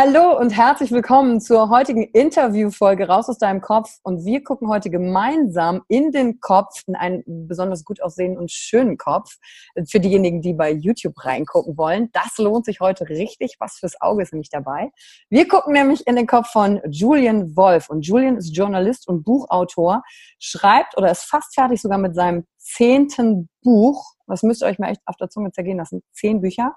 Hallo und herzlich willkommen zur heutigen Interviewfolge Raus aus deinem Kopf. Und wir gucken heute gemeinsam in den Kopf, in einen besonders gut aussehenden und schönen Kopf. Für diejenigen, die bei YouTube reingucken wollen. Das lohnt sich heute richtig. Was fürs Auge ist nämlich dabei. Wir gucken nämlich in den Kopf von Julian Wolf. Und Julian ist Journalist und Buchautor, schreibt oder ist fast fertig sogar mit seinem zehnten Buch. Das müsst ihr euch mal echt auf der Zunge zergehen lassen. Zehn Bücher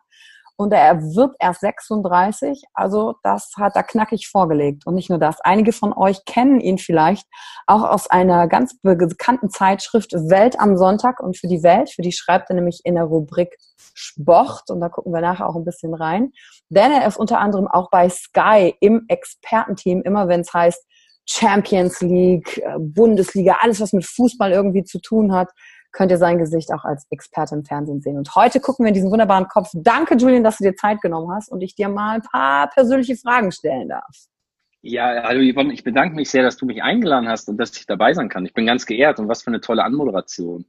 und er wird erst 36. Also das hat er knackig vorgelegt. Und nicht nur das. Einige von euch kennen ihn vielleicht auch aus einer ganz bekannten Zeitschrift Welt am Sonntag. Und für die Welt, für die schreibt er nämlich in der Rubrik Sport. Und da gucken wir nachher auch ein bisschen rein. Denn er ist unter anderem auch bei Sky im Expertenteam, immer wenn es heißt Champions League, äh, Bundesliga, alles was mit Fußball irgendwie zu tun hat könnt ihr sein Gesicht auch als Experte im Fernsehen sehen. Und heute gucken wir in diesen wunderbaren Kopf. Danke, Julian, dass du dir Zeit genommen hast und ich dir mal ein paar persönliche Fragen stellen darf. Ja, hallo Yvonne, ich bedanke mich sehr, dass du mich eingeladen hast und dass ich dabei sein kann. Ich bin ganz geehrt und was für eine tolle Anmoderation.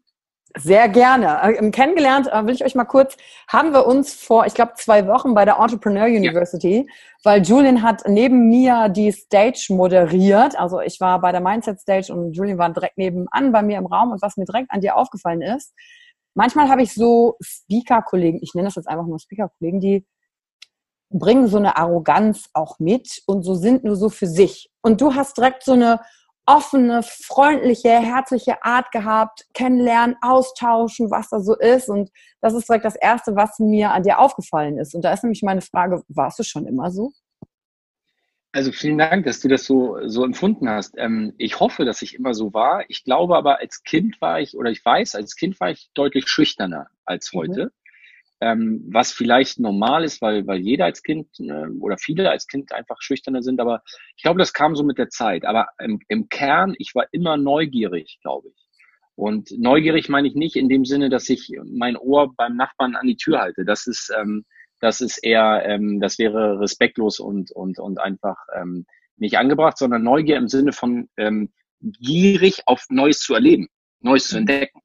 Sehr gerne. Äh, kennengelernt, äh, will ich euch mal kurz, haben wir uns vor, ich glaube, zwei Wochen bei der Entrepreneur University, ja. weil Julian hat neben mir die Stage moderiert. Also ich war bei der Mindset Stage und Julian war direkt nebenan bei mir im Raum und was mir direkt an dir aufgefallen ist, manchmal habe ich so Speaker-Kollegen, ich nenne das jetzt einfach nur Speaker-Kollegen, die bringen so eine Arroganz auch mit und so sind nur so für sich. Und du hast direkt so eine offene, freundliche, herzliche Art gehabt, kennenlernen, austauschen, was da so ist. Und das ist direkt das Erste, was mir an dir aufgefallen ist. Und da ist nämlich meine Frage, warst du schon immer so? Also vielen Dank, dass du das so, so empfunden hast. Ähm, ich hoffe, dass ich immer so war. Ich glaube aber, als Kind war ich, oder ich weiß, als Kind war ich deutlich schüchterner als mhm. heute. Mhm ähm, was vielleicht normal ist, weil, weil jeder als Kind äh, oder viele als Kind einfach schüchterner sind, aber ich glaube, das kam so mit der Zeit. Aber im, im Kern, ich war immer neugierig, glaube ich. Und neugierig meine ich nicht in dem Sinne, dass ich mein Ohr beim Nachbarn an die Tür halte. Das ist, ähm, das ist eher, ähm, das wäre respektlos und, und, und einfach ähm, nicht angebracht, sondern Neugier im Sinne von ähm, gierig auf Neues zu erleben, Neues zu entdecken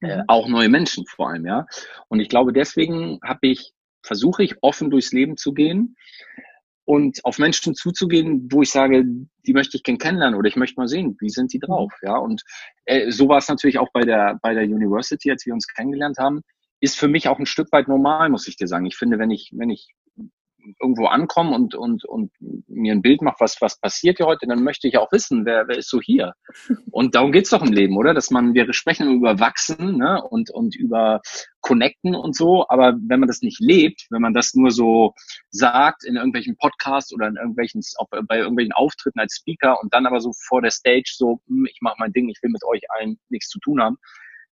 äh, mhm. auch neue Menschen vor allem, ja. Und ich glaube, deswegen habe ich, versuche ich offen durchs Leben zu gehen und auf Menschen zuzugehen, wo ich sage, die möchte ich gern kennenlernen oder ich möchte mal sehen, wie sind die drauf, mhm. ja. Und äh, so war es natürlich auch bei der bei der University, als wir uns kennengelernt haben. ist für mich auch ein Stück weit normal, muss ich dir sagen. Ich finde, wenn ich, wenn ich irgendwo ankomme und, und, und mir ein Bild mache, was, was passiert hier heute, dann möchte ich auch wissen, wer, wer ist so hier. Und darum geht's doch im Leben, oder? Dass man, wir sprechen über Wachsen ne? und, und über Connecten und so, aber wenn man das nicht lebt, wenn man das nur so sagt in irgendwelchen Podcasts oder in irgendwelchen, bei irgendwelchen Auftritten als Speaker und dann aber so vor der Stage so, hm, ich mache mein Ding, ich will mit euch allen nichts zu tun haben,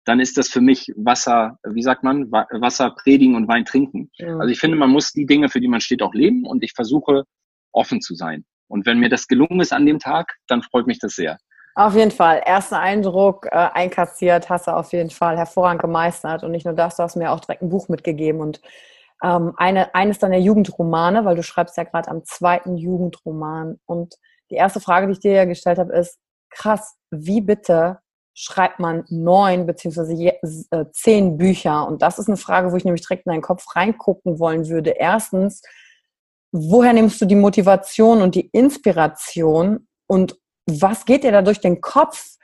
dann ist das für mich Wasser, wie sagt man, Wasser predigen und Wein trinken. Ja. Also ich finde, man muss die Dinge, für die man steht, auch leben und ich versuche offen zu sein. Und wenn mir das gelungen ist an dem Tag, dann freut mich das sehr. Auf jeden Fall. Erster Eindruck äh, einkassiert, hast du auf jeden Fall hervorragend gemeistert. Und nicht nur das, du hast mir auch direkt ein Buch mitgegeben. Und ähm, eine, eines deiner Jugendromane, weil du schreibst ja gerade am zweiten Jugendroman. Und die erste Frage, die ich dir ja gestellt habe, ist, krass, wie bitte schreibt man neun beziehungsweise äh, zehn Bücher? Und das ist eine Frage, wo ich nämlich direkt in deinen Kopf reingucken wollen würde. Erstens, woher nimmst du die Motivation und die Inspiration und was geht dir da durch den Kopf,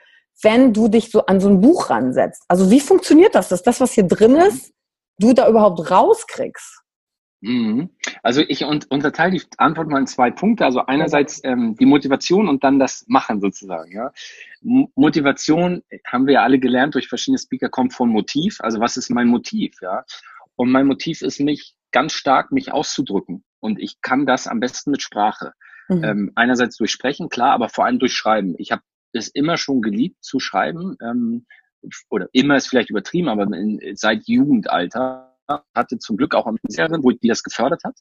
wenn du dich so an so ein Buch ransetzt? Also wie funktioniert das, dass das, was hier drin ist, du da überhaupt rauskriegst? Mhm. Also ich unterteile die Antwort mal in zwei Punkte. Also einerseits ähm, die Motivation und dann das Machen sozusagen. Ja. Motivation haben wir ja alle gelernt durch verschiedene Speaker kommt von Motiv. Also was ist mein Motiv? Ja. Und mein Motiv ist mich ganz stark mich auszudrücken. Und ich kann das am besten mit Sprache. Mhm. Ähm, einerseits durch Sprechen, klar, aber vor allem durch Schreiben. Ich habe es immer schon geliebt zu schreiben. Ähm, oder immer ist vielleicht übertrieben, aber in, seit Jugendalter hatte zum Glück auch eine Lehrerin, wo die das gefördert hat.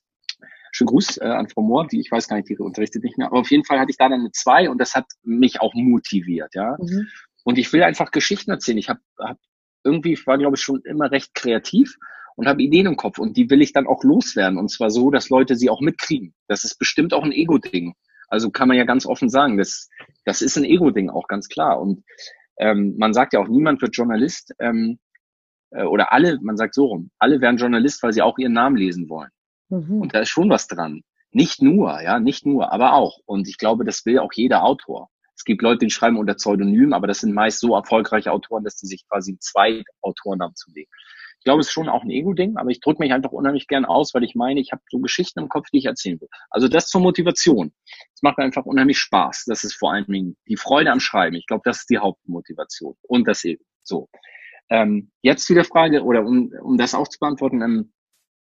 Schönen Gruß äh, an Frau Mohr, die ich weiß gar nicht, die unterrichtet nicht mehr. Aber auf jeden Fall hatte ich da dann eine zwei und das hat mich auch motiviert, ja. Mhm. Und ich will einfach Geschichten erzählen. Ich habe hab irgendwie, war glaube ich schon immer recht kreativ und habe Ideen im Kopf und die will ich dann auch loswerden. Und zwar so, dass Leute sie auch mitkriegen. Das ist bestimmt auch ein Ego-Ding. Also kann man ja ganz offen sagen, das, das ist ein Ego-Ding auch ganz klar. Und ähm, man sagt ja auch, niemand wird Journalist, ähm, äh, oder alle, man sagt so rum, alle werden Journalist, weil sie auch ihren Namen lesen wollen. Mhm. Und da ist schon was dran. Nicht nur, ja, nicht nur, aber auch. Und ich glaube, das will auch jeder Autor. Es gibt Leute, die schreiben unter Pseudonym, aber das sind meist so erfolgreiche Autoren, dass die sich quasi zwei Autorennamen zulegen. Ich glaube, es ist schon auch ein Ego-Ding, aber ich drücke mich einfach unheimlich gern aus, weil ich meine, ich habe so Geschichten im Kopf, die ich erzählen will. Also das zur Motivation. Es macht mir einfach unheimlich Spaß. Das ist vor allen Dingen die Freude am Schreiben. Ich glaube, das ist die Hauptmotivation. Und das Ego. So. Ähm, jetzt zu der Frage, oder um, um das auch zu beantworten, ähm,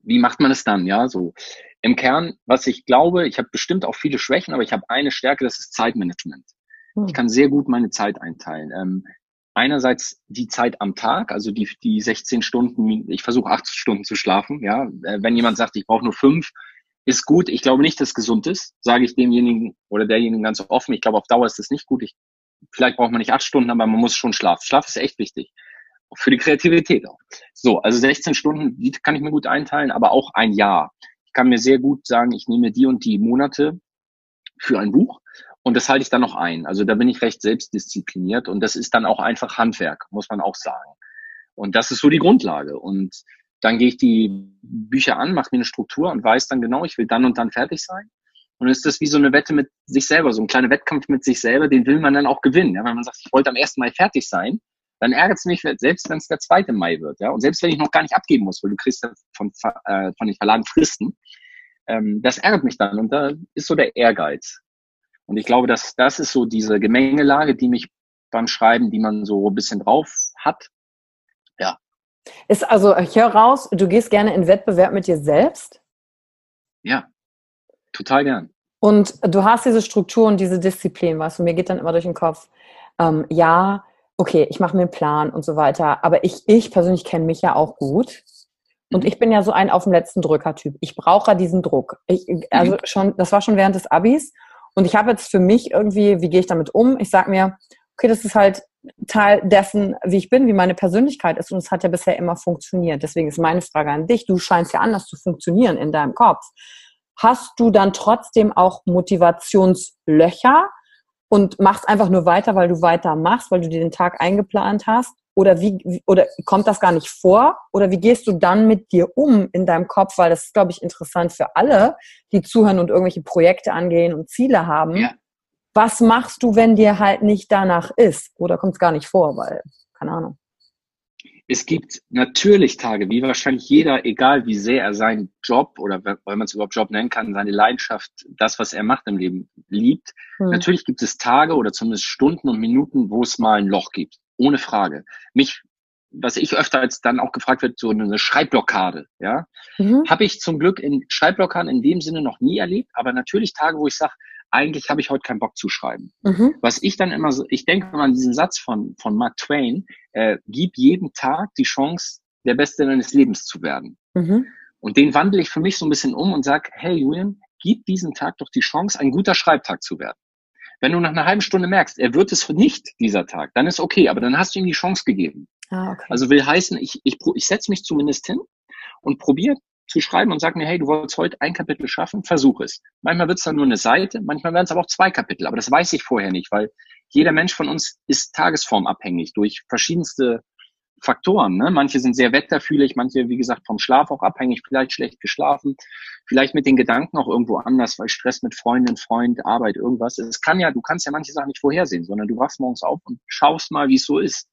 wie macht man es dann? Ja, so im Kern, was ich glaube, ich habe bestimmt auch viele Schwächen, aber ich habe eine Stärke, das ist Zeitmanagement. Hm. Ich kann sehr gut meine Zeit einteilen. Ähm, einerseits die Zeit am Tag, also die, die 16 Stunden, ich versuche 80 Stunden zu schlafen. Ja, äh, wenn jemand sagt, ich brauche nur fünf, ist gut. Ich glaube nicht, dass es gesund ist, sage ich demjenigen oder derjenigen ganz offen. Ich glaube, auf Dauer ist das nicht gut. Ich, vielleicht braucht man nicht acht Stunden, aber man muss schon schlafen. Schlaf ist echt wichtig für die Kreativität auch. So, also 16 Stunden, die kann ich mir gut einteilen, aber auch ein Jahr. Ich kann mir sehr gut sagen, ich nehme die und die Monate für ein Buch und das halte ich dann noch ein. Also da bin ich recht selbstdiszipliniert und das ist dann auch einfach Handwerk, muss man auch sagen. Und das ist so die Grundlage. Und dann gehe ich die Bücher an, mache mir eine Struktur und weiß dann genau, ich will dann und dann fertig sein. Und ist das wie so eine Wette mit sich selber, so ein kleiner Wettkampf mit sich selber, den will man dann auch gewinnen. Ja, wenn man sagt, ich wollte am ersten Mal fertig sein, dann ärgert es mich, selbst wenn es der zweite Mai wird, ja. Und selbst wenn ich noch gar nicht abgeben muss, weil du kriegst ja von, äh, von den Verlagen Fristen, ähm, das ärgert mich dann. Und da ist so der Ehrgeiz. Und ich glaube, dass das ist so diese Gemengelage, die mich beim Schreiben, die man so ein bisschen drauf hat. Ja. Ist also, ich höre raus, du gehst gerne in Wettbewerb mit dir selbst? Ja, total gern. Und du hast diese Struktur und diese Disziplin, weißt du, mir geht dann immer durch den Kopf, ähm, ja, okay, ich mache mir einen Plan und so weiter. Aber ich, ich persönlich kenne mich ja auch gut. Und mhm. ich bin ja so ein auf dem letzten Drücker-Typ. Ich brauche ja diesen Druck. Ich, also mhm. schon, das war schon während des Abis. Und ich habe jetzt für mich irgendwie, wie gehe ich damit um? Ich sage mir, okay, das ist halt Teil dessen, wie ich bin, wie meine Persönlichkeit ist. Und es hat ja bisher immer funktioniert. Deswegen ist meine Frage an dich. Du scheinst ja anders zu funktionieren in deinem Kopf. Hast du dann trotzdem auch Motivationslöcher? Und machst einfach nur weiter, weil du weiter machst, weil du dir den Tag eingeplant hast? Oder wie, oder kommt das gar nicht vor? Oder wie gehst du dann mit dir um in deinem Kopf? Weil das ist, glaube ich, interessant für alle, die zuhören und irgendwelche Projekte angehen und Ziele haben. Ja. Was machst du, wenn dir halt nicht danach ist? Oder kommt es gar nicht vor? Weil, keine Ahnung. Es gibt natürlich Tage, wie wahrscheinlich jeder, egal wie sehr er seinen Job oder wenn man es überhaupt Job nennen kann, seine Leidenschaft, das, was er macht im Leben, liebt. Hm. Natürlich gibt es Tage oder zumindest Stunden und Minuten, wo es mal ein Loch gibt. Ohne Frage. Mich, was ich öfter als dann auch gefragt wird, so eine Schreibblockade, ja, mhm. habe ich zum Glück in Schreibblockaden in dem Sinne noch nie erlebt, aber natürlich Tage, wo ich sage, eigentlich habe ich heute keinen Bock zu schreiben. Mhm. Was ich dann immer so, ich denke mal an diesen Satz von, von Mark Twain, äh, gib jeden Tag die Chance, der Beste deines Lebens zu werden. Mhm. Und den wandle ich für mich so ein bisschen um und sage, hey Julian, gib diesen Tag doch die Chance, ein guter Schreibtag zu werden. Wenn du nach einer halben Stunde merkst, er wird es nicht, dieser Tag, dann ist okay, aber dann hast du ihm die Chance gegeben. Ah, okay. Also will heißen, ich, ich, ich setze mich zumindest hin und probiere zu schreiben und sag mir, hey, du wolltest heute ein Kapitel schaffen, versuch es. Manchmal wird es dann nur eine Seite, manchmal werden es aber auch zwei Kapitel, aber das weiß ich vorher nicht, weil jeder Mensch von uns ist tagesformabhängig durch verschiedenste Faktoren. Ne? Manche sind sehr wetterfühlig, manche, wie gesagt, vom Schlaf auch abhängig, vielleicht schlecht geschlafen, vielleicht mit den Gedanken auch irgendwo anders, weil Stress mit Freundin, Freund, Arbeit, irgendwas. Es kann ja, du kannst ja manche Sachen nicht vorhersehen, sondern du wachst morgens auf und schaust mal, wie es so ist.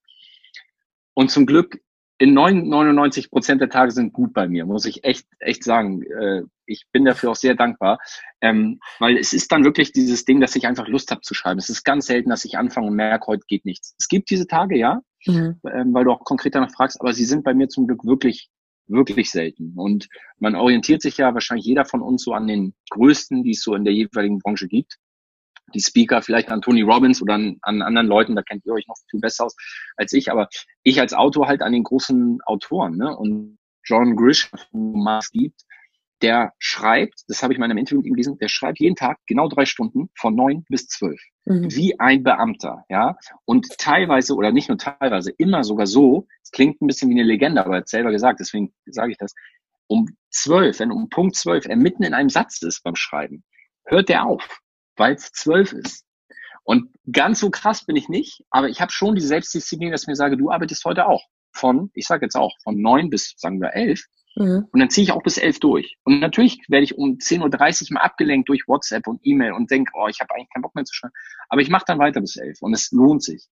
Und zum Glück in 99 Prozent der Tage sind gut bei mir, muss ich echt, echt sagen. Äh, ich bin dafür auch sehr dankbar, ähm, weil es ist dann wirklich dieses Ding, dass ich einfach Lust habe zu schreiben. Es ist ganz selten, dass ich anfange und merke, heute geht nichts. Es gibt diese Tage, ja, mhm. ähm, weil du auch konkret danach fragst, aber sie sind bei mir zum Glück wirklich, wirklich selten. Und man orientiert sich ja wahrscheinlich jeder von uns so an den größten, die es so in der jeweiligen Branche gibt die Speaker, vielleicht an Tony Robbins oder an, an anderen Leuten, da kennt ihr euch noch viel besser aus als ich, aber ich als Autor halt an den großen Autoren. Ne? Und John Grish, Mars gibt, der schreibt, das habe ich mal in einem Interview mit ihm gelesen, der schreibt jeden Tag genau drei Stunden von neun bis zwölf. Mhm. Wie ein Beamter, ja. Und teilweise, oder nicht nur teilweise, immer sogar so, es klingt ein bisschen wie eine Legende, aber er hat selber gesagt, deswegen sage ich das, um zwölf, wenn um Punkt zwölf er mitten in einem Satz ist beim Schreiben, hört er auf weil es zwölf ist. Und ganz so krass bin ich nicht, aber ich habe schon die Selbstdisziplin, dass ich mir sage, du arbeitest heute auch von, ich sage jetzt auch, von neun bis, sagen wir, elf. Mhm. Und dann ziehe ich auch bis elf durch. Und natürlich werde ich um 10.30 Uhr mal abgelenkt durch WhatsApp und E-Mail und denke, oh, ich habe eigentlich keinen Bock mehr zu schreiben. Aber ich mache dann weiter bis elf und es lohnt sich.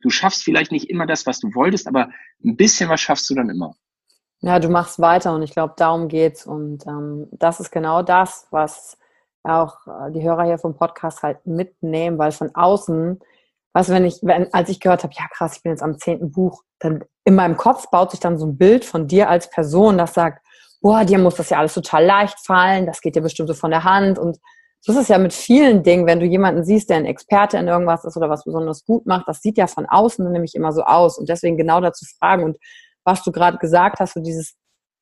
Du schaffst vielleicht nicht immer das, was du wolltest, aber ein bisschen was schaffst du dann immer. Ja, du machst weiter und ich glaube, darum geht's. Und ähm, das ist genau das, was auch äh, die Hörer hier vom Podcast halt mitnehmen, weil von außen, was wenn ich, wenn, als ich gehört habe, ja krass, ich bin jetzt am zehnten Buch, dann in meinem Kopf baut sich dann so ein Bild von dir als Person, das sagt, boah, dir muss das ja alles total leicht fallen, das geht dir bestimmt so von der Hand. Und so ist es ja mit vielen Dingen, wenn du jemanden siehst, der ein Experte in irgendwas ist oder was besonders gut macht, das sieht ja von außen nämlich immer so aus. Und deswegen genau dazu fragen. Und was du gerade gesagt hast, so dieses,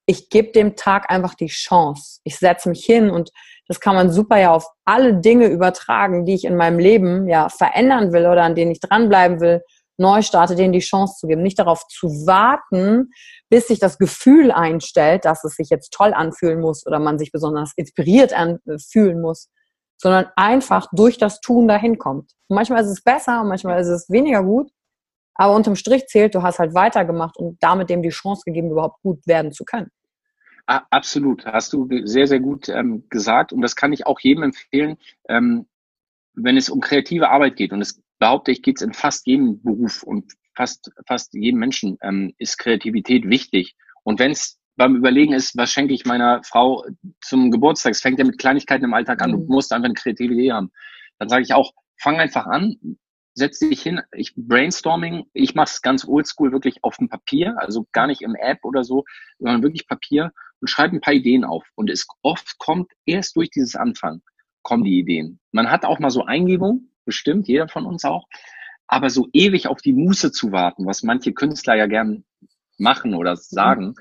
ich gebe dem Tag einfach die Chance. Ich setze mich hin und das kann man super ja auf alle Dinge übertragen, die ich in meinem Leben ja verändern will oder an denen ich dranbleiben will, neu starte, denen die Chance zu geben. Nicht darauf zu warten, bis sich das Gefühl einstellt, dass es sich jetzt toll anfühlen muss oder man sich besonders inspiriert fühlen muss, sondern einfach durch das Tun dahin kommt. Und manchmal ist es besser und manchmal ist es weniger gut, aber unterm Strich zählt, du hast halt weitergemacht und damit dem die Chance gegeben, überhaupt gut werden zu können. Absolut, hast du sehr, sehr gut ähm, gesagt. Und das kann ich auch jedem empfehlen, ähm, wenn es um kreative Arbeit geht. Und es behaupte ich, geht es in fast jedem Beruf und fast, fast jedem Menschen ähm, ist Kreativität wichtig. Und wenn es beim Überlegen ist, was schenke ich meiner Frau zum Geburtstag, es fängt ja mit Kleinigkeiten im Alltag an, du mhm. musst einfach eine kreative Idee haben. Dann sage ich auch, fang einfach an, setz dich hin, ich Brainstorming, ich mache es ganz oldschool, wirklich auf dem Papier, also gar nicht im App oder so, sondern wirklich Papier und schreibe ein paar Ideen auf. Und es oft kommt erst durch dieses Anfang, kommen die Ideen. Man hat auch mal so Eingebung, bestimmt, jeder von uns auch. Aber so ewig auf die Muße zu warten, was manche Künstler ja gern machen oder sagen,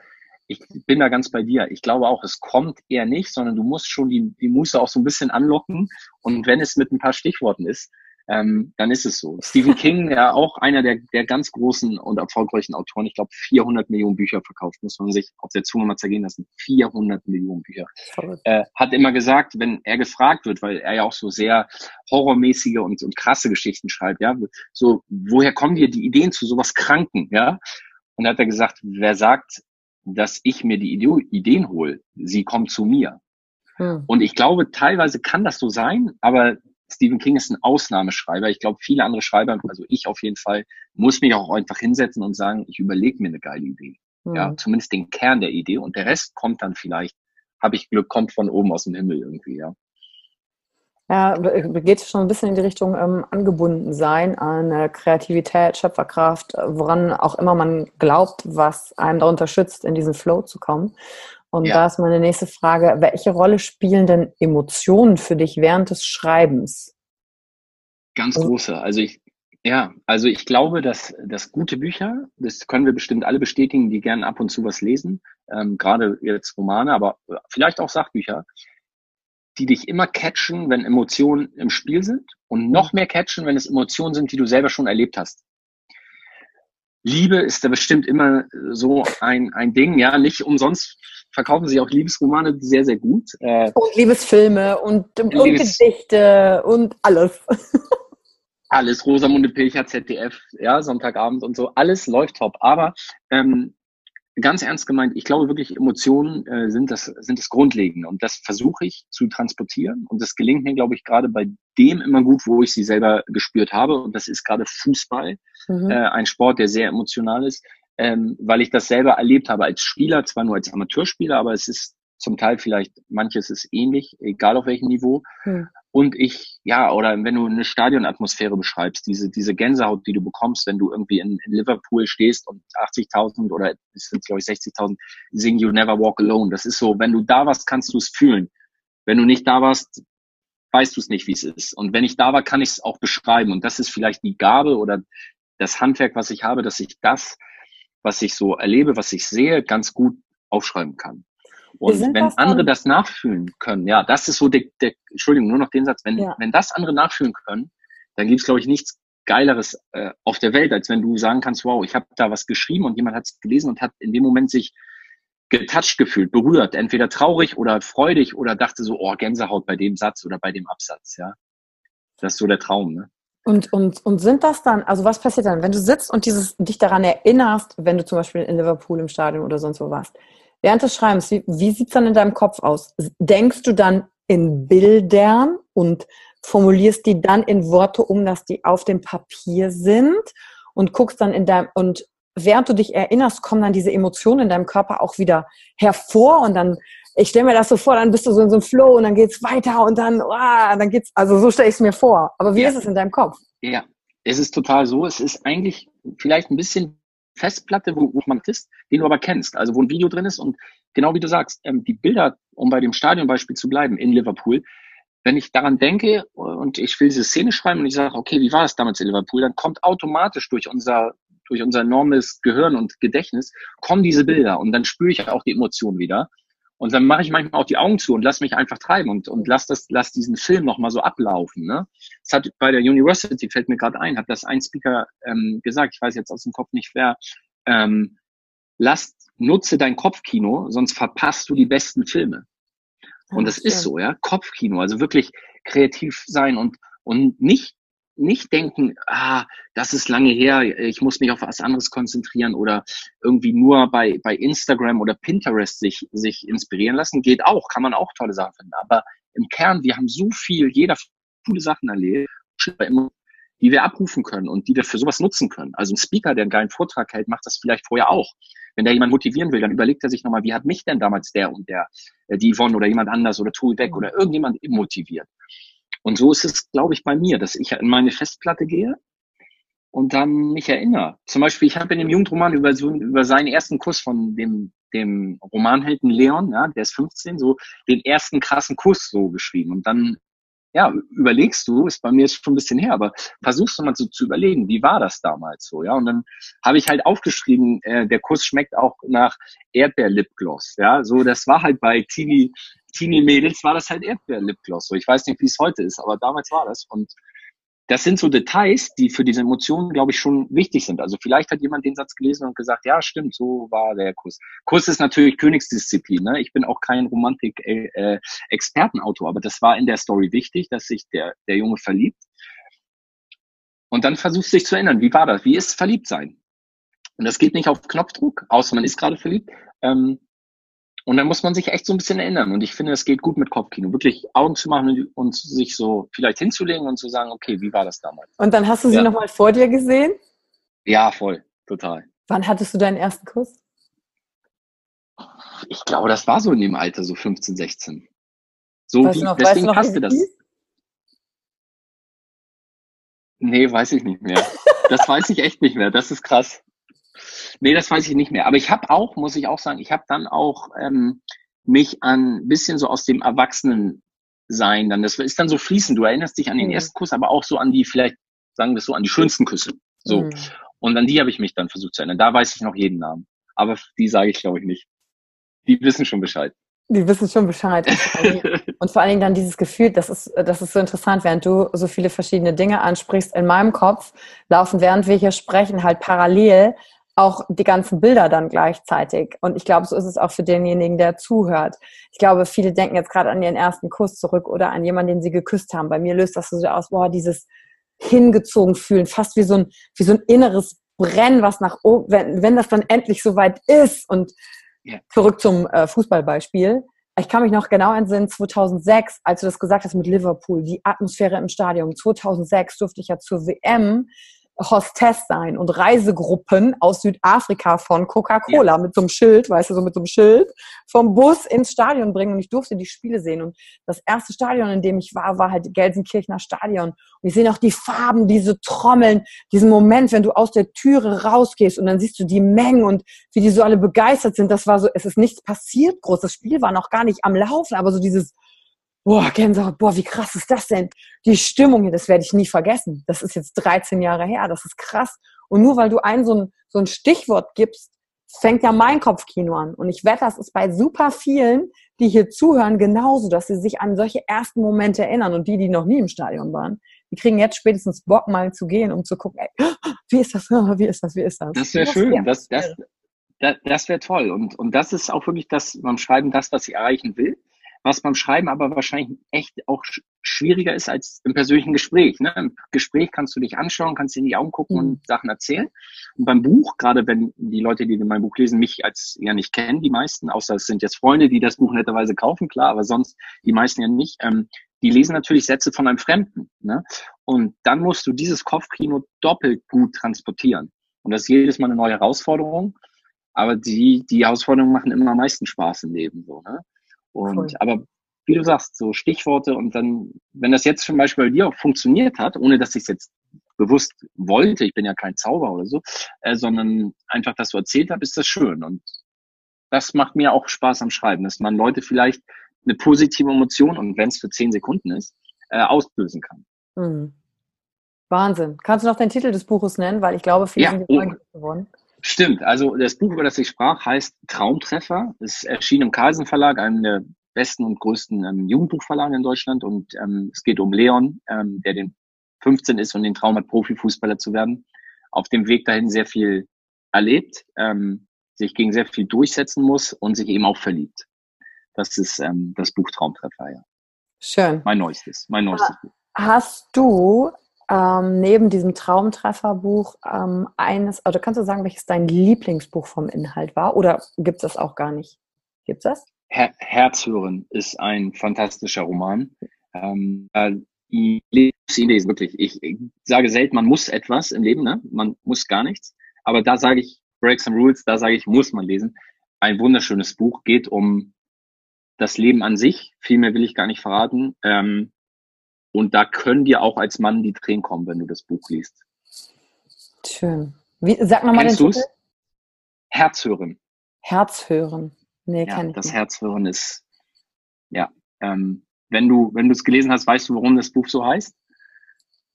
ich bin da ganz bei dir. Ich glaube auch, es kommt eher nicht, sondern du musst schon die, die Muße auch so ein bisschen anlocken. Und wenn es mit ein paar Stichworten ist, ähm, dann ist es so. Stephen King, ja auch einer der, der ganz großen und erfolgreichen Autoren, ich glaube 400 Millionen Bücher verkauft, muss man sich auf der Zunge mal zergehen lassen. 400 Millionen Bücher. Äh, hat immer gesagt, wenn er gefragt wird, weil er ja auch so sehr horrormäßige und, und krasse Geschichten schreibt, ja, so, woher kommen dir die Ideen zu sowas Kranken, ja? Und hat er gesagt, wer sagt, dass ich mir die Ideen hole, sie kommen zu mir. Hm. Und ich glaube, teilweise kann das so sein, aber Stephen King ist ein Ausnahmeschreiber. Ich glaube, viele andere Schreiber, also ich auf jeden Fall, muss mich auch einfach hinsetzen und sagen, ich überlege mir eine geile Idee. Mhm. Ja, zumindest den Kern der Idee und der Rest kommt dann vielleicht, habe ich Glück, kommt von oben aus dem Himmel irgendwie, ja. Ja, geht schon ein bisschen in die Richtung ähm, angebunden sein an äh, Kreativität, Schöpferkraft, woran auch immer man glaubt, was einem da unterstützt, in diesen Flow zu kommen. Und ja. da ist meine nächste Frage, welche Rolle spielen denn Emotionen für dich während des Schreibens? Ganz große. Also ich, ja, also ich glaube, dass, dass gute Bücher, das können wir bestimmt alle bestätigen, die gerne ab und zu was lesen, ähm, gerade jetzt Romane, aber vielleicht auch Sachbücher, die dich immer catchen, wenn Emotionen im Spiel sind und noch mehr catchen, wenn es Emotionen sind, die du selber schon erlebt hast. Liebe ist da bestimmt immer so ein, ein Ding, ja, nicht umsonst verkaufen sie auch Liebesromane sehr, sehr gut. Äh, und Liebesfilme und, Liebes und Gedichte und alles. alles, Rosamunde Pilcher, ZDF, ja, Sonntagabend und so, alles läuft top. Aber ähm, ganz ernst gemeint, ich glaube wirklich, Emotionen äh, sind, das, sind das Grundlegende und das versuche ich zu transportieren und das gelingt mir, glaube ich, gerade bei dem immer gut, wo ich sie selber gespürt habe und das ist gerade Fußball, mhm. äh, ein Sport, der sehr emotional ist, ähm, weil ich das selber erlebt habe als Spieler, zwar nur als Amateurspieler, aber es ist zum Teil vielleicht, manches ist ähnlich, egal auf welchem Niveau. Mhm. Und ich, ja, oder wenn du eine Stadionatmosphäre beschreibst, diese, diese Gänsehaut, die du bekommst, wenn du irgendwie in, in Liverpool stehst und 80.000 oder es sind, glaube ich, 60.000 singen You Never Walk Alone. Das ist so, wenn du da warst, kannst du es fühlen. Wenn du nicht da warst, weißt du es nicht, wie es ist. Und wenn ich da war, kann ich es auch beschreiben. Und das ist vielleicht die Gabe oder das Handwerk, was ich habe, dass ich das, was ich so erlebe, was ich sehe, ganz gut aufschreiben kann. Und wenn andere das nachfühlen können, ja, das ist so der, der Entschuldigung, nur noch den Satz, wenn, ja. wenn das andere nachfühlen können, dann gibt es, glaube ich, nichts Geileres äh, auf der Welt, als wenn du sagen kannst, wow, ich habe da was geschrieben und jemand hat es gelesen und hat in dem Moment sich getouched gefühlt, berührt, entweder traurig oder freudig oder dachte so, oh, Gänsehaut bei dem Satz oder bei dem Absatz, ja. Das ist so der Traum, ne? Und, und, und sind das dann, also was passiert dann, wenn du sitzt und dieses, dich daran erinnerst, wenn du zum Beispiel in Liverpool im Stadion oder sonst wo warst, während des Schreibens, wie, wie sieht es dann in deinem Kopf aus? Denkst du dann in Bildern und formulierst die dann in Worte um, dass die auf dem Papier sind und guckst dann in deinem, und während du dich erinnerst, kommen dann diese Emotionen in deinem Körper auch wieder hervor und dann, ich stelle mir das so vor, dann bist du so in so einem Flow und dann geht's weiter und dann, oh, dann geht's, also so stelle ich es mir vor. Aber wie ja. ist es in deinem Kopf? Ja, es ist total so. Es ist eigentlich vielleicht ein bisschen Festplatte, wo, wo man ist, den du aber kennst, also wo ein Video drin ist und genau wie du sagst, ähm, die Bilder, um bei dem Stadionbeispiel zu bleiben in Liverpool, wenn ich daran denke und ich will diese Szene schreiben und ich sage, okay, wie war es damals in Liverpool, dann kommt automatisch durch unser durch unser enormes Gehirn und Gedächtnis kommen diese Bilder und dann spüre ich auch die Emotionen wieder und dann mache ich manchmal auch die Augen zu und lass mich einfach treiben und, und lass das, lass diesen Film nochmal so ablaufen. Ne? Das hat bei der University, fällt mir gerade ein, hat das ein Speaker ähm, gesagt, ich weiß jetzt aus dem Kopf nicht wer, ähm, lass, nutze dein Kopfkino, sonst verpasst du die besten Filme. Und das ist so, ja, Kopfkino, also wirklich kreativ sein und, und nicht nicht denken, ah, das ist lange her, ich muss mich auf was anderes konzentrieren oder irgendwie nur bei, bei Instagram oder Pinterest sich, sich inspirieren lassen. Geht auch, kann man auch tolle Sachen finden. Aber im Kern, wir haben so viel, jeder coole Sachen erlebt, die wir abrufen können und die wir für sowas nutzen können. Also ein Speaker, der einen geilen Vortrag hält, macht das vielleicht vorher auch. Wenn der jemand motivieren will, dann überlegt er sich nochmal, wie hat mich denn damals der und der, äh, die Yvonne oder jemand anders oder Tui Beck oder irgendjemand motiviert. Und so ist es, glaube ich, bei mir, dass ich in meine Festplatte gehe und dann mich erinnere. Zum Beispiel, ich habe in dem Jugendroman über, so, über seinen ersten Kuss von dem, dem Romanhelden Leon, ja, der ist 15, so den ersten krassen Kuss so geschrieben. Und dann ja, überlegst du, ist bei mir schon ein bisschen her, aber versuchst du mal so zu überlegen, wie war das damals so, ja? Und dann habe ich halt aufgeschrieben, äh, der Kuss schmeckt auch nach Erdbeer-Lipgloss, ja? So, das war halt bei Teenie, Teenie-Mädels war das halt Erdbeer-Lipgloss. So, ich weiß nicht, wie es heute ist, aber damals war das. Und das sind so Details, die für diese Emotionen, glaube ich, schon wichtig sind. Also vielleicht hat jemand den Satz gelesen und gesagt, ja, stimmt, so war der Kuss. Kuss ist natürlich Königsdisziplin. Ne? Ich bin auch kein Romantik-Expertenautor, aber das war in der Story wichtig, dass sich der, der Junge verliebt. Und dann versuchst du dich zu erinnern, wie war das? Wie ist verliebt sein? Und das geht nicht auf Knopfdruck, außer man ist gerade verliebt. Ähm, Und dann muss man sich echt so ein bisschen erinnern. Und ich finde, es geht gut mit Kopfkino. Wirklich Augen zu machen und sich so vielleicht hinzulegen und zu sagen, okay, wie war das damals? Und dann hast du sie ja. nochmal vor dir gesehen? Ja, voll. Total. Wann hattest du deinen ersten Kuss? Ich glaube, das war so in dem Alter, so 15, 16. So weißt wie, noch, deswegen noch, passte das. Nee, weiß ich nicht mehr. Das weiß ich echt nicht mehr. Das ist krass. Nee, das weiß ich nicht mehr. Aber ich habe auch, muss ich auch sagen, ich habe dann auch ähm, mich an bisschen so aus dem Erwachsenensein dann, das ist dann so fließend. Du erinnerst dich an den mhm. ersten Kuss, aber auch so an die, vielleicht sagen wir es so, an die schönsten Küsse. So. Mhm. Und an die habe ich mich dann versucht zu erinnern. Da weiß ich noch jeden Namen. Aber die sage ich, glaube ich, nicht. Die wissen schon Bescheid. Die wissen schon Bescheid. Und vor allen Dingen dann dieses Gefühl, das ist, das ist so interessant, während du so viele verschiedene Dinge ansprichst. In meinem Kopf laufen, während wir hier sprechen, halt parallel auch die ganzen Bilder dann gleichzeitig. Und ich glaube, so ist es auch für denjenigen, der zuhört. Ich glaube, viele denken jetzt gerade an ihren ersten Kuss zurück oder an jemanden, den sie geküsst haben. Bei mir löst das so aus, boah, dieses hingezogen fühlen, fast wie so ein, wie so ein inneres Brennen, was nach oben, wenn, wenn das dann endlich soweit ist. Und ja. zurück zum äh, Fußballbeispiel. Ich kann mich noch genau entsinnen, 2006, als du das gesagt hast mit Liverpool, die Atmosphäre im Stadion. 2006 durfte ich ja zur WM Hostess sein und Reisegruppen aus Südafrika von Coca-Cola ja. mit so einem Schild, weißt du, so mit so einem Schild, vom Bus ins Stadion bringen und ich durfte die Spiele sehen. Und das erste Stadion, in dem ich war, war halt Gelsenkirchener Stadion. Und ich sehe noch die Farben, diese Trommeln, diesen Moment, wenn du aus der Türe rausgehst und dann siehst du die Mengen und wie die so alle begeistert sind. Das war so, es ist nichts passiert groß. Das Spiel war noch gar nicht am Laufen, aber so dieses boah, Gänsehaut, boah, wie krass ist das denn? Die Stimmung hier, das werde ich nie vergessen. Das ist jetzt 13 Jahre her, das ist krass. Und nur weil du ein so ein, so ein Stichwort gibst, fängt ja mein Kopfkino an. Und ich wette, das ist bei super vielen, die hier zuhören, genauso, dass sie sich an solche ersten Momente erinnern. Und die, die noch nie im Stadion waren, die kriegen jetzt spätestens Bock, mal zu gehen, um zu gucken, ey, wie ist das, wie ist das, wie ist das? Das wäre schön, das, das, das, das wäre toll. Und, und das ist auch wirklich das beim Schreiben das, was ich erreichen will was beim Schreiben aber wahrscheinlich echt auch schwieriger ist als im persönlichen Gespräch. Ne? Im Gespräch kannst du dich anschauen, kannst dir in die Augen gucken und mhm. Sachen erzählen. Und beim Buch, gerade wenn die Leute, die mein Buch lesen, mich als ja nicht kennen, die meisten, außer es sind jetzt Freunde, die das Buch netterweise kaufen, klar, aber sonst die meisten ja nicht, ähm, die lesen natürlich Sätze von einem Fremden. Ne? Und dann musst du dieses Kopfkino doppelt gut transportieren. Und das ist jedes Mal eine neue Herausforderung. Aber die, die Herausforderungen machen immer am meisten Spaß im Leben. So, ne? Und cool. aber wie du sagst, so Stichworte und dann, wenn das jetzt zum Beispiel bei dir auch funktioniert hat, ohne dass ich es jetzt bewusst wollte, ich bin ja kein Zauber oder so, äh, sondern einfach, dass du erzählt hast, ist das schön. Und das macht mir auch Spaß am Schreiben, dass man Leute vielleicht eine positive Emotion und wenn es für zehn Sekunden ist, äh, auslösen kann. Mhm. Wahnsinn. Kannst du noch den Titel des Buches nennen? Weil ich glaube, viele ja, sind oh. geworden. Stimmt, also das Buch, über das ich sprach, heißt Traumtreffer. Es erschien im Carlsen Verlag, einem der besten und größten ähm, Jugendbuchverlage in Deutschland. Und ähm, es geht um Leon, ähm, der den 15 ist und den Traum hat, Profifußballer zu werden. Auf dem Weg dahin sehr viel erlebt, ähm, sich gegen sehr viel durchsetzen muss und sich eben auch verliebt. Das ist ähm, das Buch Traumtreffer, ja. Schön. Mein neuestes, mein neuestes Buch. Hast du ähm, neben diesem Traumtrefferbuch ähm, eines, oder kannst du sagen, welches dein Lieblingsbuch vom Inhalt war? Oder gibt es das auch gar nicht? Gibt es das? Her Herzhören ist ein fantastischer Roman. Ähm, äh, ich lese wirklich. Ich, ich sage selten, man muss etwas im Leben, ne? man muss gar nichts. Aber da sage ich, Break some Rules, da sage ich, muss man lesen. Ein wunderschönes Buch, geht um das Leben an sich. Viel mehr will ich gar nicht verraten. Ähm, und da können dir auch als Mann die Tränen kommen, wenn du das Buch liest. Schön. Wie, sag nochmal den Titel. Herzhören. Herzhören. Nee, ja, kann ich Das nicht. Herzhören ist, ja, ähm, wenn du, wenn du es gelesen hast, weißt du, warum das Buch so heißt?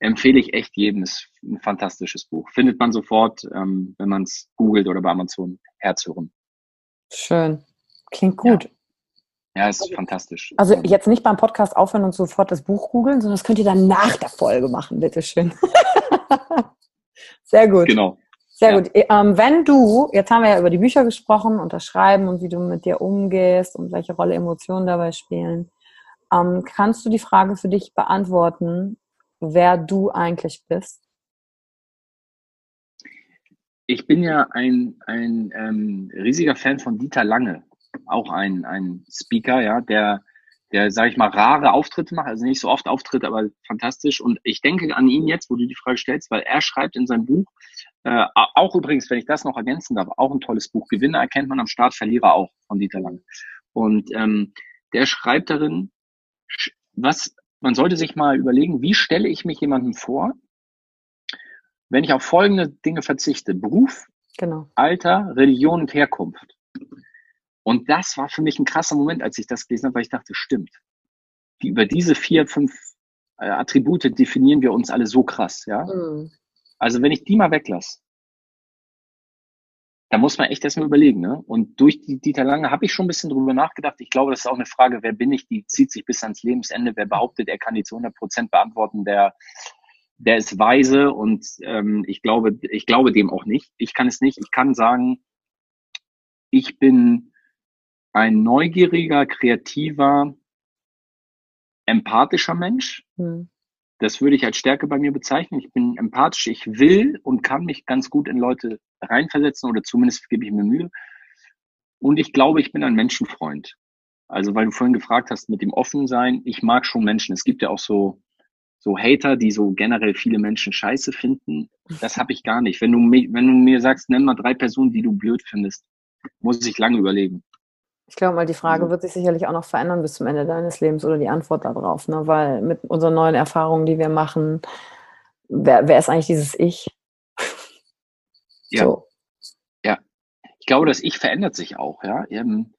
Empfehle ich echt jedem. Ist ein fantastisches Buch. Findet man sofort, ähm, wenn man es googelt oder bei Amazon. Herzhören. Schön. Klingt gut. Ja. Ja, ist also, fantastisch. Also jetzt nicht beim Podcast aufhören und sofort das Buch googeln, sondern das könnt ihr dann nach der Folge machen, bitteschön. Sehr gut. Genau. Sehr ja. gut. Ähm, wenn du, jetzt haben wir ja über die Bücher gesprochen und das Schreiben und wie du mit dir umgehst und welche Rolle Emotionen dabei spielen, ähm, kannst du die Frage für dich beantworten, wer du eigentlich bist? Ich bin ja ein, ein ähm, riesiger Fan von Dieter Lange auch ein, ein Speaker, ja, der, der, sage ich mal, rare Auftritte macht, also nicht so oft Auftritte, aber fantastisch. Und ich denke an ihn jetzt, wo du die Frage stellst, weil er schreibt in seinem Buch, äh, auch übrigens, wenn ich das noch ergänzen darf, auch ein tolles Buch. Gewinner erkennt man am Start, Verlierer auch von Dieter Lang. Und ähm, der schreibt darin, was man sollte sich mal überlegen, wie stelle ich mich jemandem vor, wenn ich auf folgende Dinge verzichte: Beruf, genau. Alter, Religion und Herkunft. Und das war für mich ein krasser Moment, als ich das gelesen habe, weil ich dachte, stimmt. Die, über diese vier, fünf äh, Attribute definieren wir uns alle so krass, ja. Mhm. Also wenn ich die mal weglasse, da muss man echt erstmal überlegen. Ne? Und durch die Dieter Lange habe ich schon ein bisschen drüber nachgedacht. Ich glaube, das ist auch eine Frage, wer bin ich, die zieht sich bis ans Lebensende. Wer behauptet, er kann die zu 100 Prozent beantworten, der, der ist weise und ähm, ich, glaube, ich glaube dem auch nicht. Ich kann es nicht. Ich kann sagen, ich bin ein neugieriger, kreativer, empathischer Mensch. Hm. Das würde ich als Stärke bei mir bezeichnen. Ich bin empathisch. Ich will und kann mich ganz gut in Leute reinversetzen oder zumindest gebe ich mir Mühe. Und ich glaube, ich bin ein Menschenfreund. Also, weil du vorhin gefragt hast mit dem Offensein, ich mag schon Menschen. Es gibt ja auch so, so Hater, die so generell viele Menschen scheiße finden. Das habe ich gar nicht. Wenn du, wenn du mir sagst, nenn mal drei Personen, die du blöd findest, muss ich lange überlegen. Ich glaube mal, die Frage wird sich sicherlich auch noch verändern bis zum Ende deines Lebens oder die Antwort darauf, ne? weil mit unseren neuen Erfahrungen, die wir machen, wer, wer ist eigentlich dieses Ich? Ja. So. Ja. Ich glaube, das Ich verändert sich auch, ja. Ähm,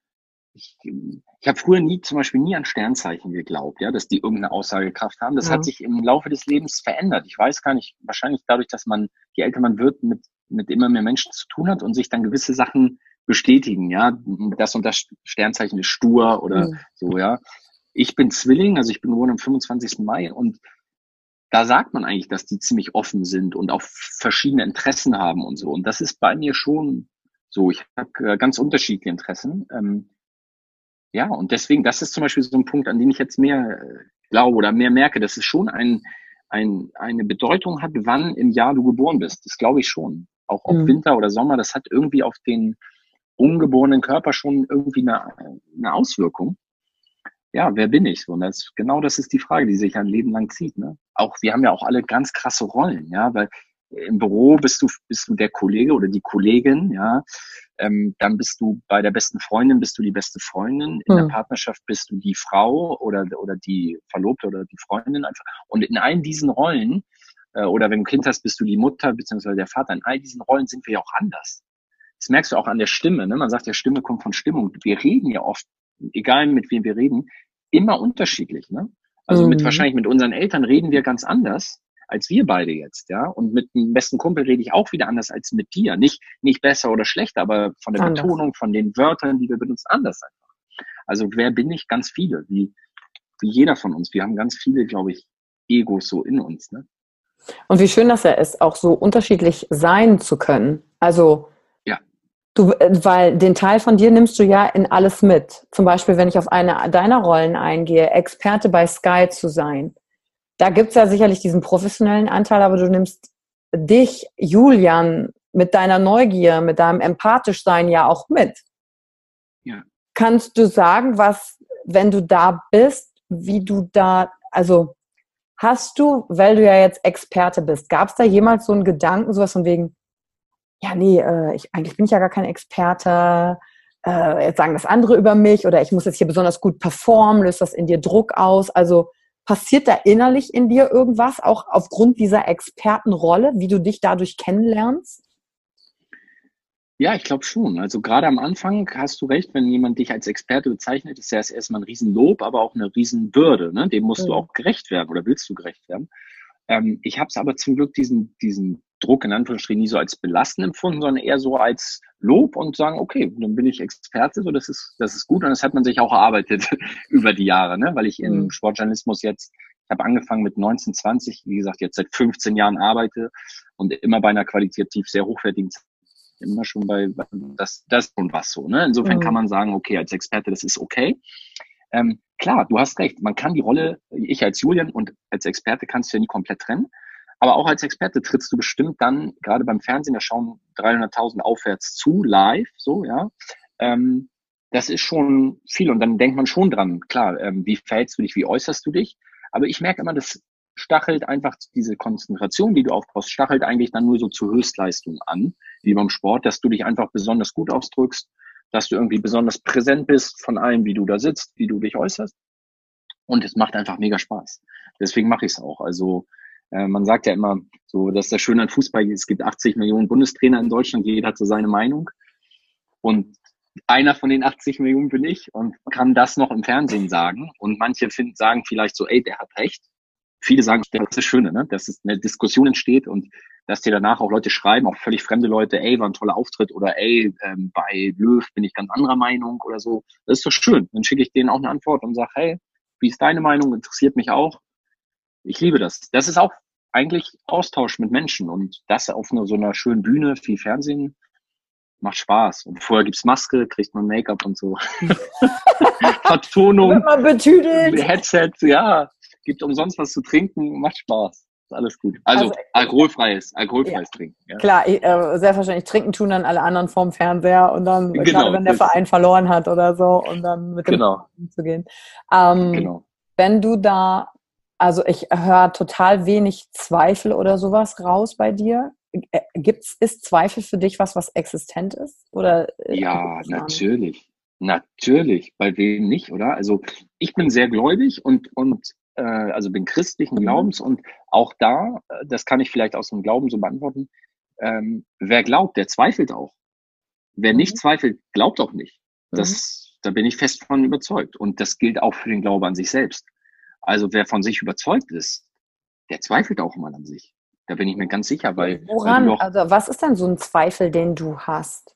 ich, ich habe früher nie, zum Beispiel nie an Sternzeichen geglaubt, ja, dass die irgendeine Aussagekraft haben. Das ja. hat sich im Laufe des Lebens verändert. Ich weiß gar nicht, wahrscheinlich dadurch, dass man, je älter man wird, mit, mit immer mehr Menschen zu tun hat und sich dann gewisse Sachen bestätigen, ja, das und das Sternzeichen ist stur oder mhm. so, ja. Ich bin Zwilling, also ich bin geboren am 25. Mai und da sagt man eigentlich, dass die ziemlich offen sind und auch verschiedene Interessen haben und so. Und das ist bei mir schon so. Ich habe äh, ganz unterschiedliche Interessen. Ähm, ja, und deswegen, das ist zum Beispiel so ein Punkt, an den ich jetzt mehr äh, glaube oder mehr merke, dass es schon ein, ein, eine Bedeutung hat, wann im Jahr du geboren bist. Das glaube ich schon. Auch ob mhm. Winter oder Sommer, das hat irgendwie auf den ungeborenen Körper schon irgendwie eine, eine Auswirkung ja, wer bin ich? Und das, genau das ist die Frage, die sich ein Leben lang zieht. Ne? Auch, wir haben ja auch alle ganz krasse Rollen, ja, weil im Büro bist du, bist du der Kollege oder die Kollegin, ja. Ähm, dann bist du bei der besten Freundin, bist du die beste Freundin. In mhm. der hm. Partnerschaft bist du die Frau oder, oder die Verlobte oder die Freundin einfach. Und in allen diesen Rollen, äh, oder wenn du ein Kind hast, bist du die Mutter beziehungsweise der Vater. In all diesen Rollen sind wir ja auch anders. Das merkst du auch an der Stimme. Ne? Man sagt, ja, Stimme kommt von Stimmung. Wir reden ja oft egal mit wem wir reden, immer unterschiedlich. Ne? Also mhm. mit wahrscheinlich mit unseren Eltern reden wir ganz anders als wir beide jetzt, ja. Und mit dem besten Kumpel rede ich auch wieder anders als mit dir. Nicht, nicht besser oder schlechter, aber von der anders. Betonung, von den Wörtern, die wir benutzen, anders einfach. Also wer bin ich? Ganz viele, wie, wie jeder von uns. Wir haben ganz viele, glaube ich, Egos so in uns, ne? Und wie schön das ja ist, auch so unterschiedlich sein zu können. Also Du, äh, weil den Teil von dir nimmst du ja in alles mit. Zum Beispiel, wenn ich auf eine deiner Rollen eingehe, Experte bei Sky zu sein. Da gibt's ja sicherlich diesen professionellen Anteil, aber du nimmst dich, Julian, mit deiner Neugier, mit deinem empathisch sein ja auch mit. Ja. Kannst du sagen, was, wenn du da bist, wie du da, also hast du, weil du ja jetzt Experte bist, gab's da jemals so einen Gedanken, sowas von wegen, ja, nee, äh, ich, eigentlich bin ich ja gar kein Experte, äh, jetzt sagen das andere über mich oder ich muss jetzt hier besonders gut performen, löst das in dir Druck aus. Also passiert da innerlich in dir irgendwas, auch aufgrund dieser Expertenrolle, wie du dich dadurch kennenlernst? Ja, ich glaube schon. Also gerade am Anfang hast du recht, wenn jemand dich als Experte bezeichnet, ist ja erstmal ein Riesenlob, aber auch eine Riesenbürde. Ne? Dem musst mhm. du auch gerecht werden oder willst du gerecht werden. Ähm, ich habe es aber zum Glück diesen, diesen Druck in Anführungsstrichen nie so als belastend empfunden, sondern eher so als Lob und sagen, okay, dann bin ich Experte, so das ist, das ist gut und das hat man sich auch erarbeitet über die Jahre, ne? weil ich im mhm. Sportjournalismus jetzt, ich habe angefangen mit 19, 20, wie gesagt, jetzt seit 15 Jahren arbeite und immer bei einer qualitativ sehr hochwertigen immer schon bei das, das und was so. Ne? Insofern mhm. kann man sagen, okay, als Experte, das ist okay. Ähm, klar, du hast recht, man kann die Rolle, ich als Julian und als Experte kannst du ja nie komplett trennen. Aber auch als Experte trittst du bestimmt dann, gerade beim Fernsehen, da schauen 300.000 aufwärts zu, live, so, ja. Ähm, das ist schon viel. Und dann denkt man schon dran, klar, ähm, wie verhältst du dich, wie äußerst du dich? Aber ich merke immer, das stachelt einfach diese Konzentration, die du aufbaust, stachelt eigentlich dann nur so zur Höchstleistung an, wie beim Sport, dass du dich einfach besonders gut ausdrückst, dass du irgendwie besonders präsent bist von allem, wie du da sitzt, wie du dich äußerst. Und es macht einfach mega Spaß. Deswegen mache ich es auch. Also äh, man sagt ja immer, so, dass das Schöne an Fußball ist, es gibt 80 Millionen Bundestrainer in Deutschland, jeder hat so seine Meinung. Und einer von den 80 Millionen bin ich und kann das noch im Fernsehen sagen. Und manche finden, sagen vielleicht so, ey, der hat recht. Viele sagen, das ist das Schöne, ne? dass es eine Diskussion entsteht und dass dir danach auch Leute schreiben, auch völlig fremde Leute, ey, war ein toller Auftritt oder ey, ähm, bei Löw bin ich ganz anderer Meinung oder so. Das ist doch schön. Dann schicke ich denen auch eine Antwort und sage, hey, wie ist deine Meinung? Interessiert mich auch. Ich liebe das. Das ist auch eigentlich Austausch mit Menschen und das auf einer, so einer schönen Bühne, viel Fernsehen, macht Spaß. Und vorher gibt's Maske, kriegt man Make-up und so. Vertonung. Wird man betüdelt. Headset, ja. Gibt umsonst was zu trinken, macht Spaß. Ist alles gut. Also, also alkoholfreies, alkoholfreies ja. Trinken. Ja. Klar, äh, selbstverständlich trinken tun dann alle anderen vorm Fernseher und dann, genau, gerade wenn der Verein verloren hat oder so, und dann mit dem genau. zu gehen. Ähm, genau. Wenn du da, also ich höre total wenig Zweifel oder sowas raus bei dir. Gibt's, ist Zweifel für dich was, was existent ist? Oder, äh, ja, natürlich. Natürlich. Bei wem nicht, oder? Also ich bin sehr gläubig und, und äh, also bin christlichen mhm. Glaubens und auch da, äh, das kann ich vielleicht aus dem Glauben so beantworten, ähm, wer glaubt, der zweifelt auch. Wer nicht mhm. zweifelt, glaubt auch nicht. Das, mhm. Da bin ich fest von überzeugt. Und das gilt auch für den Glauben an sich selbst. Also wer von sich überzeugt ist, der zweifelt auch mal an sich. Da bin ich mir ganz sicher, weil. Woran? Also, was ist denn so ein Zweifel, den du hast?